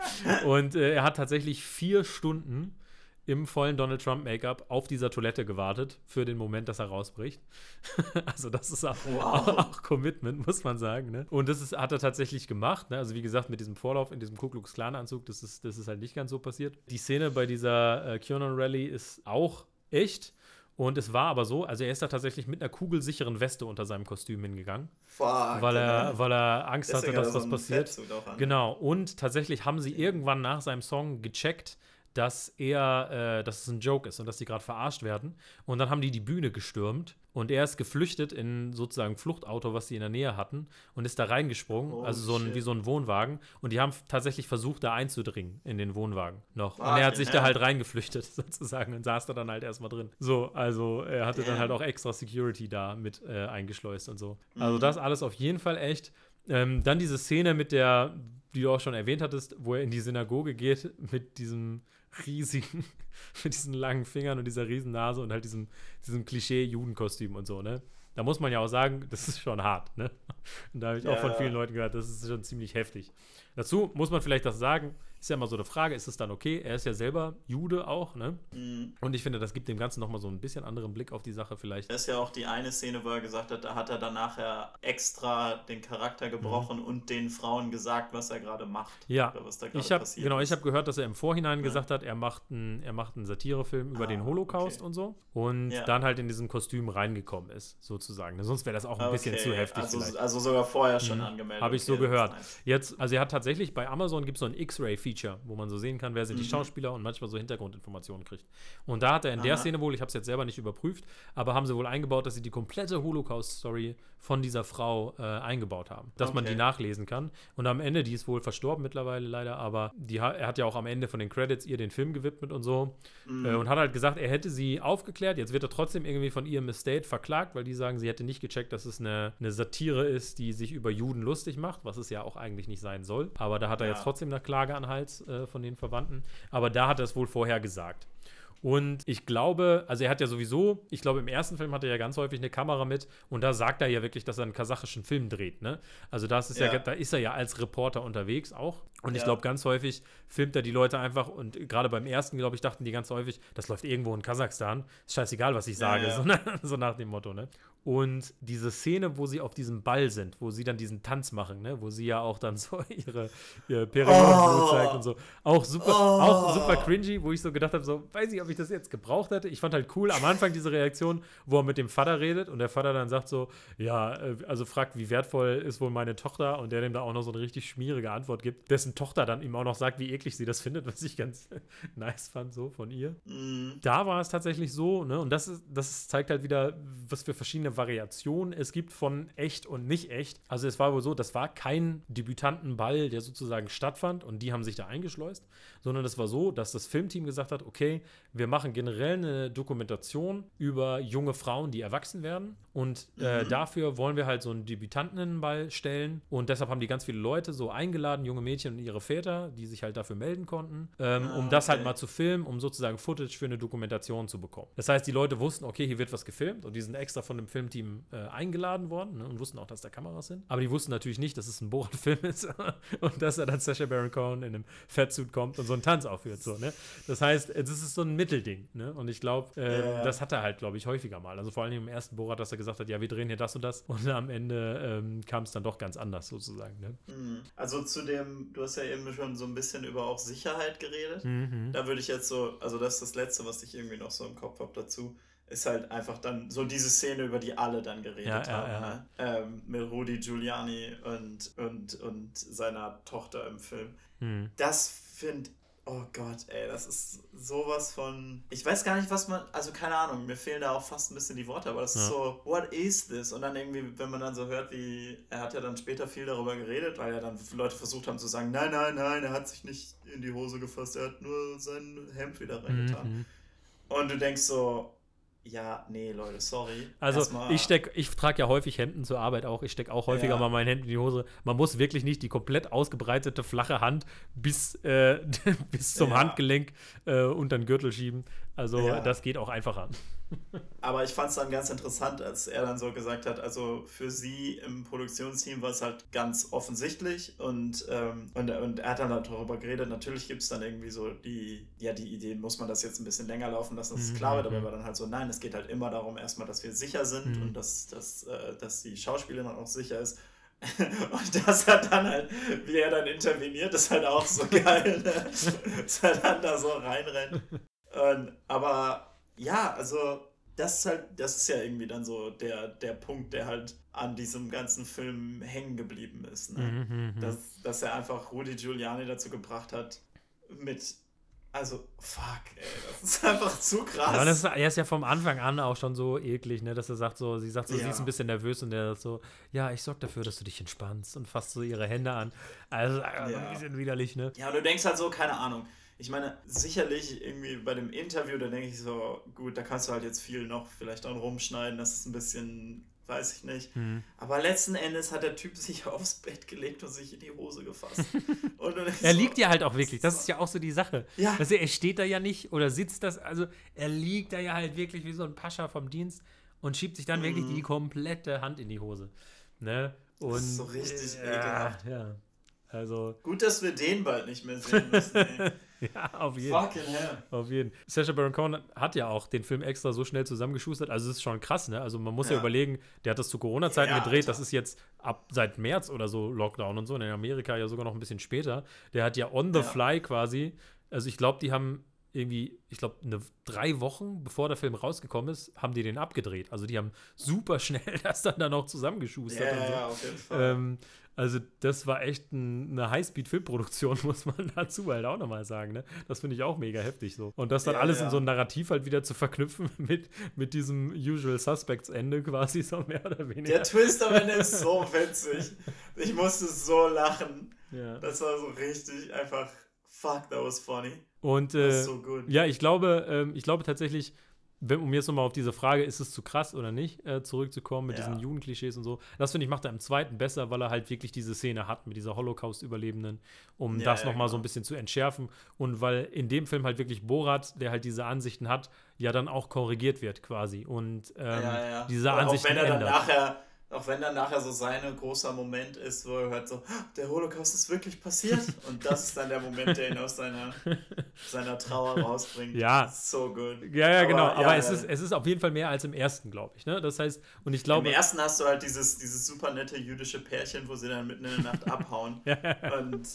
und äh, er hat tatsächlich vier Stunden im vollen Donald Trump Make-up auf dieser Toilette gewartet für den Moment, dass er rausbricht. also das ist auch, wow. auch, Commitment, muss man sagen. Ne? Und das ist, hat er tatsächlich gemacht. Ne? Also wie gesagt, mit diesem Vorlauf in diesem Ku Klux Klan Anzug, das ist, das ist halt nicht ganz so passiert. Die Szene bei dieser äh, QAnon Rally ist auch echt. Und es war aber so, also er ist da tatsächlich mit einer kugelsicheren Weste unter seinem Kostüm hingegangen. Fuck, weil er, weil er Angst hatte, dass das passiert. Genau. Und tatsächlich haben sie irgendwann nach seinem Song gecheckt, dass er, äh, dass es ein Joke ist und dass sie gerade verarscht werden. Und dann haben die die Bühne gestürmt und er ist geflüchtet in sozusagen Fluchtauto, was sie in der Nähe hatten und ist da reingesprungen, oh, also so ein, wie so ein Wohnwagen. Und die haben tatsächlich versucht, da einzudringen in den Wohnwagen noch. Ah, und er hat sich ja. da halt reingeflüchtet sozusagen und saß da dann halt erstmal drin. So, also er hatte ja. dann halt auch extra Security da mit äh, eingeschleust und so. Also mhm. das alles auf jeden Fall echt. Ähm, dann diese Szene mit der, die du auch schon erwähnt hattest, wo er in die Synagoge geht mit diesem riesigen, mit diesen langen Fingern und dieser riesen Nase und halt diesem, diesem Klischee-Judenkostüm und so, ne? Da muss man ja auch sagen, das ist schon hart, ne? Und da habe ich ja. auch von vielen Leuten gehört, das ist schon ziemlich heftig. Dazu muss man vielleicht das sagen, ist ja immer so eine Frage, ist es dann okay? Er ist ja selber Jude auch, ne? Mhm. Und ich finde, das gibt dem Ganzen nochmal so ein bisschen anderen Blick auf die Sache vielleicht. Das ist ja auch die eine Szene, wo er gesagt hat, da hat er dann nachher extra den Charakter gebrochen mhm. und den Frauen gesagt, was er gerade macht. Ja, ich habe genau, ich habe gehört, dass er im Vorhinein ja. gesagt hat, er macht einen, er macht einen Satirefilm über ah, den Holocaust okay. und so und ja. dann halt in diesem Kostüm reingekommen ist, sozusagen. Sonst wäre das auch ein okay. bisschen zu heftig. Also, also sogar vorher schon mhm. angemeldet. Habe ich okay, so gehört. Nice. Jetzt, also er hat tatsächlich bei Amazon gibt es so ein X-Ray-Feature Feature, wo man so sehen kann, wer sind mhm. die Schauspieler und manchmal so Hintergrundinformationen kriegt. Und da hat er in Aha. der Szene wohl, ich habe es jetzt selber nicht überprüft, aber haben sie wohl eingebaut, dass sie die komplette Holocaust-Story von dieser Frau äh, eingebaut haben, dass okay. man die nachlesen kann. Und am Ende, die ist wohl verstorben mittlerweile leider, aber die, er hat ja auch am Ende von den Credits ihr den Film gewidmet und so mhm. äh, und hat halt gesagt, er hätte sie aufgeklärt. Jetzt wird er trotzdem irgendwie von ihrem Estate verklagt, weil die sagen, sie hätte nicht gecheckt, dass es eine, eine Satire ist, die sich über Juden lustig macht, was es ja auch eigentlich nicht sein soll. Aber da hat er ja. jetzt trotzdem eine Klage an Hals äh, von den Verwandten. Aber da hat er es wohl vorher gesagt. Und ich glaube, also er hat ja sowieso, ich glaube, im ersten Film hat er ja ganz häufig eine Kamera mit und da sagt er ja wirklich, dass er einen kasachischen Film dreht, ne? Also das ist ja, ja da ist er ja als Reporter unterwegs auch. Und ja. ich glaube, ganz häufig filmt er die Leute einfach und gerade beim ersten, glaube ich, dachten die ganz häufig, das läuft irgendwo in Kasachstan. Ist scheißegal, was ich sage, ja, so, ne? so, nach dem Motto, ne? Und diese Szene, wo sie auf diesem Ball sind, wo sie dann diesen Tanz machen, ne? wo sie ja auch dann so ihre, ihre Periodenblut oh. zeigt und so. Auch super, oh. auch super cringy, wo ich so gedacht habe, so, weiß ich, ob ich das jetzt gebraucht hätte. Ich fand halt cool am Anfang diese Reaktion, wo er mit dem Vater redet und der Vater dann sagt so, ja, äh, also fragt, wie wertvoll ist wohl meine Tochter und der dem da auch noch so eine richtig schmierige Antwort gibt, dessen Tochter dann ihm auch noch sagt, wie eklig sie das findet, was ich ganz nice fand, so von ihr. Mhm. Da war es tatsächlich so, ne, und das, ist, das zeigt halt wieder, was für verschiedene Variationen es gibt von echt und nicht echt. Also es war wohl so, das war kein Debütantenball, der sozusagen stattfand und die haben sich da eingeschleust, sondern es war so, dass das Filmteam gesagt hat, okay, wir machen generell eine Dokumentation über junge Frauen, die erwachsen werden und äh, mhm. dafür wollen wir halt so einen Debütantenball stellen und deshalb haben die ganz viele Leute so eingeladen, junge Mädchen und ihre Väter, die sich halt dafür melden konnten, ähm, ah, um das halt mal zu filmen, um sozusagen Footage für eine Dokumentation zu bekommen. Das heißt, die Leute wussten, okay, hier wird was gefilmt und die sind extra von dem Filmteam äh, eingeladen worden ne, und wussten auch, dass da Kameras sind. Aber die wussten natürlich nicht, dass es ein Borat-Film ist und dass er dann Sacha Baron Cohen in einem Fettsuit kommt und so einen Tanz aufführt. So, ne? Das heißt, es ist so ein Mittelding. Ne? Und ich glaube, äh, ja. das hat er halt, glaube ich, häufiger mal. Also vor allem im ersten Borat, dass er gesagt hat, ja, wir drehen hier das und das. Und am Ende ähm, kam es dann doch ganz anders sozusagen. Ne? Mhm. Also zu dem, du hast ja eben schon so ein bisschen über auch Sicherheit geredet. Mhm. Da würde ich jetzt so, also das ist das Letzte, was ich irgendwie noch so im Kopf habe dazu ist halt einfach dann so diese Szene, über die alle dann geredet ja, haben. Ja, Ne? Ähm, mit Rudi Giuliani und, und, und seiner Tochter im Film. Hm. Das finde Oh Gott, ey, das ist sowas von. Ich weiß gar nicht, was man. Also, keine Ahnung, mir fehlen da auch fast ein bisschen die Worte, aber das ist so, what is this? Und dann irgendwie, wenn man dann so hört, wie. Er hat ja dann später viel darüber geredet, weil ja dann Leute versucht haben zu sagen: Nein, nein, nein, er hat sich nicht in die Hose gefasst, er hat nur sein Hemd wieder reingetan. Mhm. Und du denkst so, ja, nee, Leute, sorry. Also Erstmal ich steck, ich trage ja häufig Hemden zur Arbeit auch. Ich stecke auch häufiger ja. mal meine Hände in die Hose. Man muss wirklich nicht die komplett ausgebreitete flache Hand bis, äh, bis zum ja. Handgelenk äh, unter den Gürtel schieben. Also ja. das geht auch einfacher. Aber ich fand es dann ganz interessant, als er dann so gesagt hat, also für sie im Produktionsteam war es halt ganz offensichtlich und, ähm, und, und er hat dann darüber geredet, natürlich gibt es dann irgendwie so die, ja, die Idee, muss man das jetzt ein bisschen länger laufen lassen, dass es klar wird, aber er mhm. war dann halt so, nein, es geht halt immer darum erstmal, dass wir sicher sind mhm. und dass, dass, äh, dass die Schauspielerin auch sicher ist. Und das hat dann halt, wie er dann interveniert, ist halt auch so geil, ne? dass er dann da so reinrennt. Und, aber ja, also das ist halt, das ist ja irgendwie dann so der, der Punkt, der halt an diesem ganzen Film hängen geblieben ist. Ne? Mhm, mhm, dass, dass er einfach Rudy Giuliani dazu gebracht hat, mit also, fuck, ey, das ist einfach zu krass. Ja, ist, er ist ja vom Anfang an auch schon so eklig, ne, dass er sagt so, sie sagt so, ja. sie ist ein bisschen nervös und er so, ja, ich sorg dafür, dass du dich entspannst und fasst so ihre Hände an. Also, also ja. ein bisschen widerlich, ne? Ja, und du denkst halt so, keine Ahnung, ich meine, sicherlich irgendwie bei dem Interview, da denke ich so, gut, da kannst du halt jetzt viel noch vielleicht auch rumschneiden, das ist ein bisschen, weiß ich nicht. Mhm. Aber letzten Endes hat der Typ sich aufs Bett gelegt und sich in die Hose gefasst. er so, liegt ja halt auch wirklich, das ist ja auch so die Sache. Ja. Also er steht da ja nicht oder sitzt das, also er liegt da ja halt wirklich wie so ein Pascha vom Dienst und schiebt sich dann mhm. wirklich die komplette Hand in die Hose. Ne? Und, das ist so richtig äh, ekelhaft. Ja. Also. Gut, dass wir den bald nicht mehr sehen müssen. Ey. ja, auf jeden. Fucking hell. Auf jeden. Sacha Baron Cohen hat ja auch den Film extra so schnell zusammengeschustert. Also, es ist schon krass, ne? Also, man muss ja, ja überlegen, der hat das zu Corona-Zeiten ja, gedreht. Alter. Das ist jetzt ab seit März oder so Lockdown und so. in Amerika ja sogar noch ein bisschen später. Der hat ja on the fly quasi. Also, ich glaube, die haben irgendwie, ich glaube, drei Wochen bevor der Film rausgekommen ist, haben die den abgedreht. Also die haben super schnell das dann da noch zusammengeschustert. Ja, so. ja, auf jeden Fall. Ähm, also das war echt ein, eine Highspeed-Filmproduktion, muss man dazu halt auch nochmal sagen. Ne? Das finde ich auch mega heftig so. Und das dann ja, alles ja. in so ein Narrativ halt wieder zu verknüpfen mit, mit diesem Usual Suspects-Ende quasi so mehr oder weniger. Der Twist am Ende ist so witzig. Ich musste so lachen. Ja. Das war so richtig einfach, fuck, that was funny. Und äh, so ja, ich glaube, ähm, ich glaube tatsächlich, wenn, um jetzt nochmal auf diese Frage, ist es zu krass oder nicht, äh, zurückzukommen mit ja. diesen Jugendklischees und so, das finde ich macht er im zweiten besser, weil er halt wirklich diese Szene hat mit dieser Holocaust-Überlebenden, um ja, das ja, nochmal genau. so ein bisschen zu entschärfen und weil in dem Film halt wirklich Borat, der halt diese Ansichten hat, ja dann auch korrigiert wird quasi und ähm, diese Ansichten auch wenn er dann nachher auch wenn dann nachher so sein großer Moment ist, wo er hört so, der Holocaust ist wirklich passiert. Und das ist dann der Moment, der ihn aus seiner, seiner Trauer rausbringt. Ja. So gut. Ja, ja, genau. Aber, Aber es, Ist, es ist auf jeden Fall mehr als im ersten, glaube ich. Ne? Das heißt, und ich glaube. Im ersten hast du halt dieses, dieses super nette jüdische Pärchen, wo sie dann mitten in der Nacht abhauen. ja. Und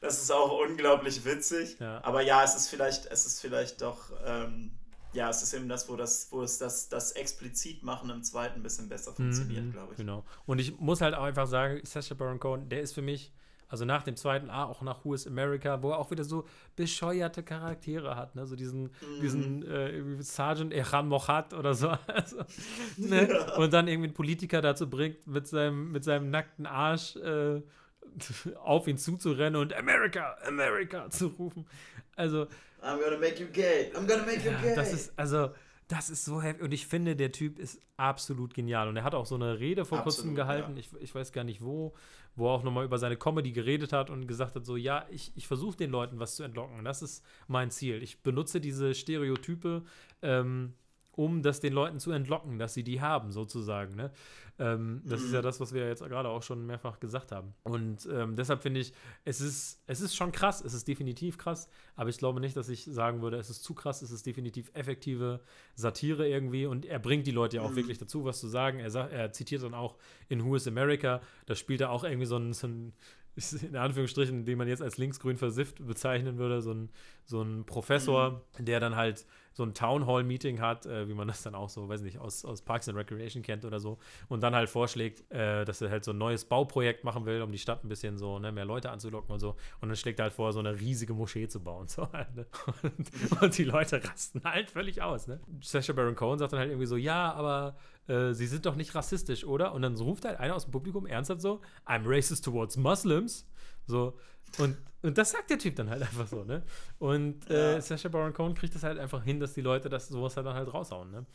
das ist auch unglaublich witzig. Ja. Aber ja, es ist vielleicht, es ist vielleicht doch. Ähm, ja, es ist eben das, wo das, wo es das, das explizit machen im zweiten ein bisschen besser funktioniert, mhm, glaube ich. Genau. Und ich muss halt auch einfach sagen, Sacha Baron Cohen, der ist für mich, also nach dem zweiten A, auch nach Who is America, wo er auch wieder so bescheuerte Charaktere hat, ne? So diesen, mhm. diesen äh, Sergeant Eran Mochat oder so. Also, ne? ja. Und dann irgendwie einen Politiker dazu bringt, mit seinem, mit seinem nackten Arsch äh, auf ihn zuzurennen und America, America zu rufen. Also, I'm gonna make you gay. I'm gonna make you gay. Das ist, also, das ist so heftig. Und ich finde, der Typ ist absolut genial. Und er hat auch so eine Rede vor absolut, kurzem gehalten. Ja. Ich, ich weiß gar nicht wo, wo er auch nochmal über seine Comedy geredet hat und gesagt hat: so, ja, ich, ich versuche den Leuten was zu entlocken. Das ist mein Ziel. Ich benutze diese Stereotype. Ähm, um das den Leuten zu entlocken, dass sie die haben, sozusagen. Ne? Ähm, das mhm. ist ja mhm. das, was wir jetzt gerade auch schon mehrfach gesagt haben. Und ähm, deshalb finde ich, es ist, es ist schon krass, es ist definitiv krass, aber ich glaube nicht, dass ich sagen würde, es ist zu krass, es ist definitiv effektive Satire irgendwie und er bringt die Leute ja auch mhm. wirklich dazu, was zu sagen. Er, sagt, er zitiert dann auch in Who is America, da spielt er auch irgendwie so ein, so ein in Anführungsstrichen, den man jetzt als linksgrün versifft bezeichnen würde, so ein, so ein Professor, mhm. der dann halt so ein Town Hall Meeting hat, äh, wie man das dann auch so, weiß nicht, aus, aus Parks and Recreation kennt oder so, und dann halt vorschlägt, äh, dass er halt so ein neues Bauprojekt machen will, um die Stadt ein bisschen so, ne, mehr Leute anzulocken und so. Und dann schlägt er halt vor, so eine riesige Moschee zu bauen. So, halt, ne? und, und, die Leute rasten halt völlig aus, ne? Sacha Baron Cohen sagt dann halt irgendwie so, ja, aber äh, sie sind doch nicht rassistisch, oder? Und dann ruft halt einer aus dem Publikum ernsthaft so, I'm racist towards Muslims. So, und, und das sagt der Typ dann halt einfach so, ne? Und äh, ja. Sacha Baron Cohen kriegt das halt einfach hin, dass die Leute das sowas halt dann halt raushauen, ne?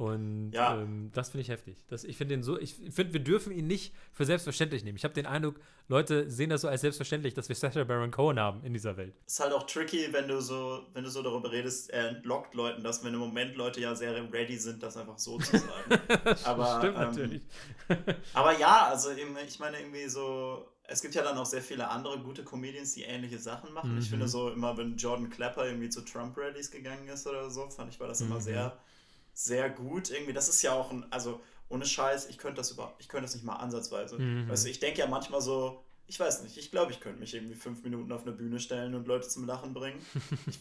Und ja. ähm, das finde ich heftig. Das, ich finde den so, ich finde, wir dürfen ihn nicht für selbstverständlich nehmen. Ich habe den Eindruck, Leute sehen das so als selbstverständlich, dass wir Sacha Baron Cohen haben in dieser Welt. Ist halt auch tricky, wenn du so, wenn du so darüber redest, er entlockt Leuten das, wenn im Moment Leute ja sehr ready sind, das einfach so zu sagen. aber, Stimmt ähm, natürlich. aber ja, also ich meine irgendwie so, es gibt ja dann auch sehr viele andere gute Comedians, die ähnliche Sachen machen. Mhm. Ich finde so immer, wenn Jordan Clapper irgendwie zu Trump-Rallies gegangen ist oder so, fand ich, war das mhm. immer sehr sehr gut. Irgendwie, das ist ja auch ein, also ohne Scheiß, ich könnte das über, ich könnte das nicht mal ansatzweise. Mhm. Weißt du, ich denke ja manchmal so, ich weiß nicht, ich glaube, ich könnte mich irgendwie fünf Minuten auf eine Bühne stellen und Leute zum Lachen bringen. ich,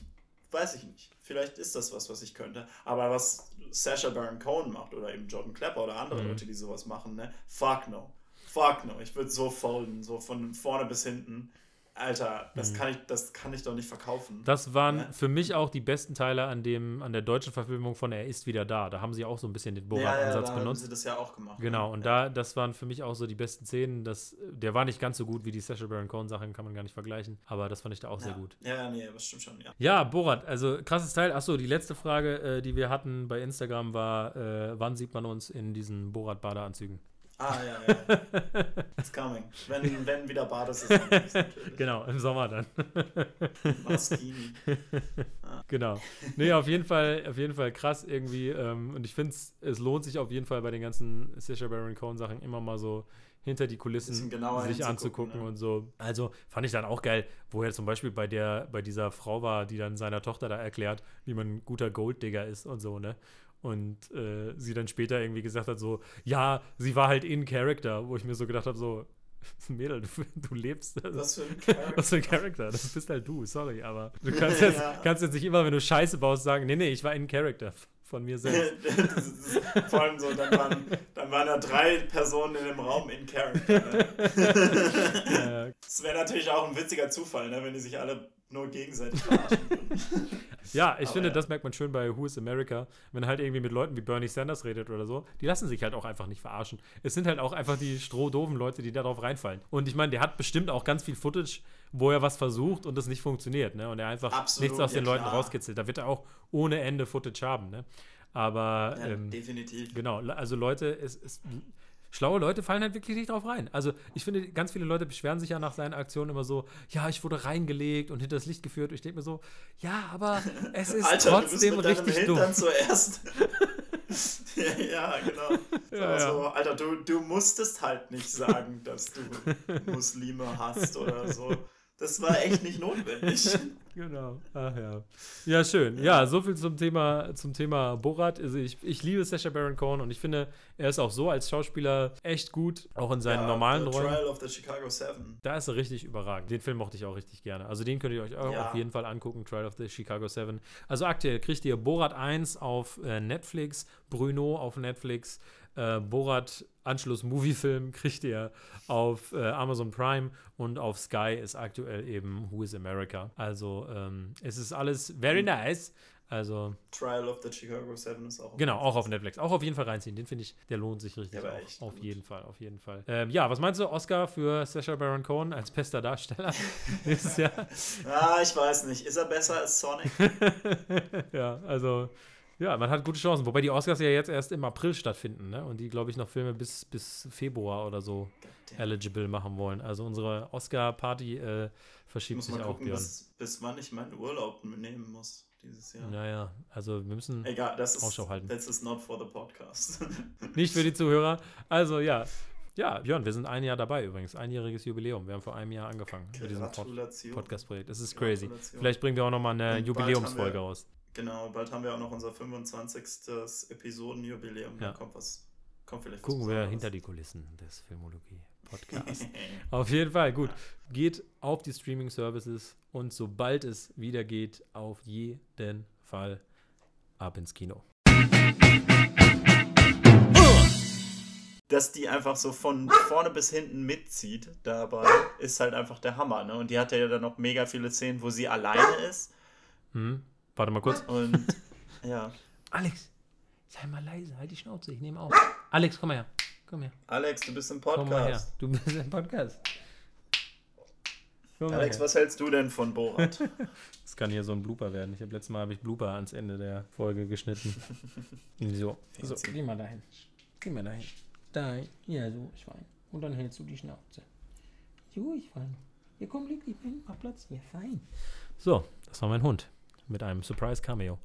weiß ich nicht. Vielleicht ist das was, was ich könnte. Aber was Sasha Baron Cohen macht oder eben Jordan Klepper oder andere mhm. Leute, die sowas machen, ne? Fuck no. Fuck no. Ich würde so folden, so von vorne bis hinten. Alter, das, mhm. kann ich, das kann ich doch nicht verkaufen. Das waren ja? für mich auch die besten Teile an, dem, an der deutschen Verfilmung von Er ist wieder da. Da haben sie auch so ein bisschen den Borat-Ansatz ja, ja, benutzt. haben sie das ja auch gemacht. Genau, und da, das waren für mich auch so die besten Szenen. Das, der war nicht ganz so gut wie die Sacha Baron Cohen-Sachen, kann man gar nicht vergleichen. Aber das fand ich da auch sehr gut. Ja, nee, das stimmt schon, ja. Ja, Borat, also krasses Teil. Achso, die letzte Frage, äh, die wir hatten bei Instagram war, äh, wann sieht man uns in diesen Borat-Badeanzügen? Ah, ja, ja. It's coming. Wenn, wenn wieder Badesaison ist, natürlich. Genau, im Sommer dann. Maskini. Ah. Genau. Nee, auf jeden Fall, auf jeden Fall krass irgendwie. Ähm, und ich finde, es lohnt sich auf jeden Fall bei den ganzen Sacha Baron Cohen Sachen immer mal so hinter die Kulissen sich anzugucken ne? und so. Also fand ich dann auch geil, wo er zum Beispiel bei der, bei dieser Frau war, die dann seiner Tochter da erklärt, wie man ein guter Golddigger ist und so, ne? Und äh, sie dann später irgendwie gesagt hat, so, ja, sie war halt in Character, wo ich mir so gedacht habe, so, Mädel, du, du lebst. Was für ein Charakter. Was für ein Charakter. Das bist halt du, sorry, aber du kannst jetzt, ja. kannst jetzt nicht immer, wenn du Scheiße baust, sagen, nee, nee, ich war in Character von mir selbst. vor allem so, dann waren, dann waren da drei Personen in dem Raum in Character. Ne? ja. Das wäre natürlich auch ein witziger Zufall, ne, wenn die sich alle nur gegenseitig verarschen Ja, ich Aber finde, ja. das merkt man schön bei Who is America, wenn halt irgendwie mit Leuten wie Bernie Sanders redet oder so. Die lassen sich halt auch einfach nicht verarschen. Es sind halt auch einfach die strohdoven Leute, die darauf reinfallen. Und ich meine, der hat bestimmt auch ganz viel Footage, wo er was versucht und das nicht funktioniert, ne? Und er einfach Absolut, nichts aus ja, den Leuten rauskitzelt. Da wird er auch ohne Ende Footage haben, ne? Aber ja, ähm, definitiv. Genau, also Leute, es, es schlaue Leute fallen halt wirklich nicht drauf rein. Also ich finde, ganz viele Leute beschweren sich ja nach seinen Aktionen immer so, ja, ich wurde reingelegt und hinter das Licht geführt. Und ich denke mir so, ja, aber es ist Alter, trotzdem du bist mit richtig dumm. zuerst ja, genau. ja, also, ja. Alter, du, du musstest halt nicht sagen, dass du Muslime hast oder so. Das war echt nicht notwendig. genau. Ach ja. Ja, schön. Ja, so viel zum Thema, zum Thema Borat. Also ich, ich liebe Sacha Baron Cohen und ich finde, er ist auch so als Schauspieler echt gut, auch in seinen ja, normalen the Rollen. Trial of the Chicago Seven. Da ist er richtig überragend. Den Film mochte ich auch richtig gerne. Also den könnt ihr euch auch ja. auf jeden Fall angucken, Trial of the Chicago Seven. Also aktuell kriegt ihr Borat 1 auf äh, Netflix, Bruno auf Netflix, äh, Borat Anschluss-Movie-Film kriegt ihr auf äh, Amazon Prime und auf Sky ist aktuell eben Who is America. Also ähm, es ist alles very nice. Also Trial of the Chicago 7 ist auch. Genau, auch auf Netflix. Auch auf jeden Fall reinziehen. Den finde ich, der lohnt sich richtig. Der auch, auf gut. jeden Fall, auf jeden Fall. Ähm, ja, was meinst du, Oscar für Sacha Baron Cohen als bester Darsteller nächstes Jahr? Ah, ich weiß nicht. Ist er besser als Sonic? ja, also ja, man hat gute Chancen. Wobei die Oscars ja jetzt erst im April stattfinden, ne? Und die, glaube ich, noch Filme bis, bis Februar oder so eligible machen wollen. Also unsere Oscar-Party äh, verschiebt sich auch, gucken, bis, bis, wann ich meinen Urlaub nehmen muss dieses Jahr. Naja, also wir müssen Egal, das ist, Ausschau halten. Das ist not for the podcast. Nicht für die Zuhörer. Also ja. Ja, Björn, wir sind ein Jahr dabei übrigens. Einjähriges Jubiläum. Wir haben vor einem Jahr angefangen mit diesem Pod Podcast-Projekt. Das ist crazy. Vielleicht bringen wir auch nochmal eine Jubiläumsfolge raus. Genau, bald haben wir auch noch unser 25. Episodenjubiläum. Ja. Da kommt was. Kommt vielleicht Gucken wir hinter die Kulissen des Filmologie Podcasts. auf jeden Fall, gut. Geht auf die Streaming-Services und sobald es wieder geht, auf jeden Fall ab ins Kino. Dass die einfach so von vorne bis hinten mitzieht, dabei ist halt einfach der Hammer. Ne? Und die hat ja dann noch mega viele Szenen, wo sie alleine ist. Mhm. Warte mal kurz. Und ja. Alex, sei mal leise, halt die Schnauze, ich nehme auf. Alex, komm mal her. Komm her. Alex, du bist im Podcast. Komm mal her. Du bist im Podcast. Komm Alex, was hältst du denn von Borat? das kann hier so ein Blooper werden. Ich habe letztes Mal habe ich Blooper ans Ende der Folge geschnitten. so, so, geh mal dahin. Geh mal dahin. Da, ja, so, Schwein. Und dann hältst du die Schnauze. So, Schwein. Hier komm, leg dich hin, mach Platz hier, fein. So, das war mein Hund mit einem Surprise Cameo.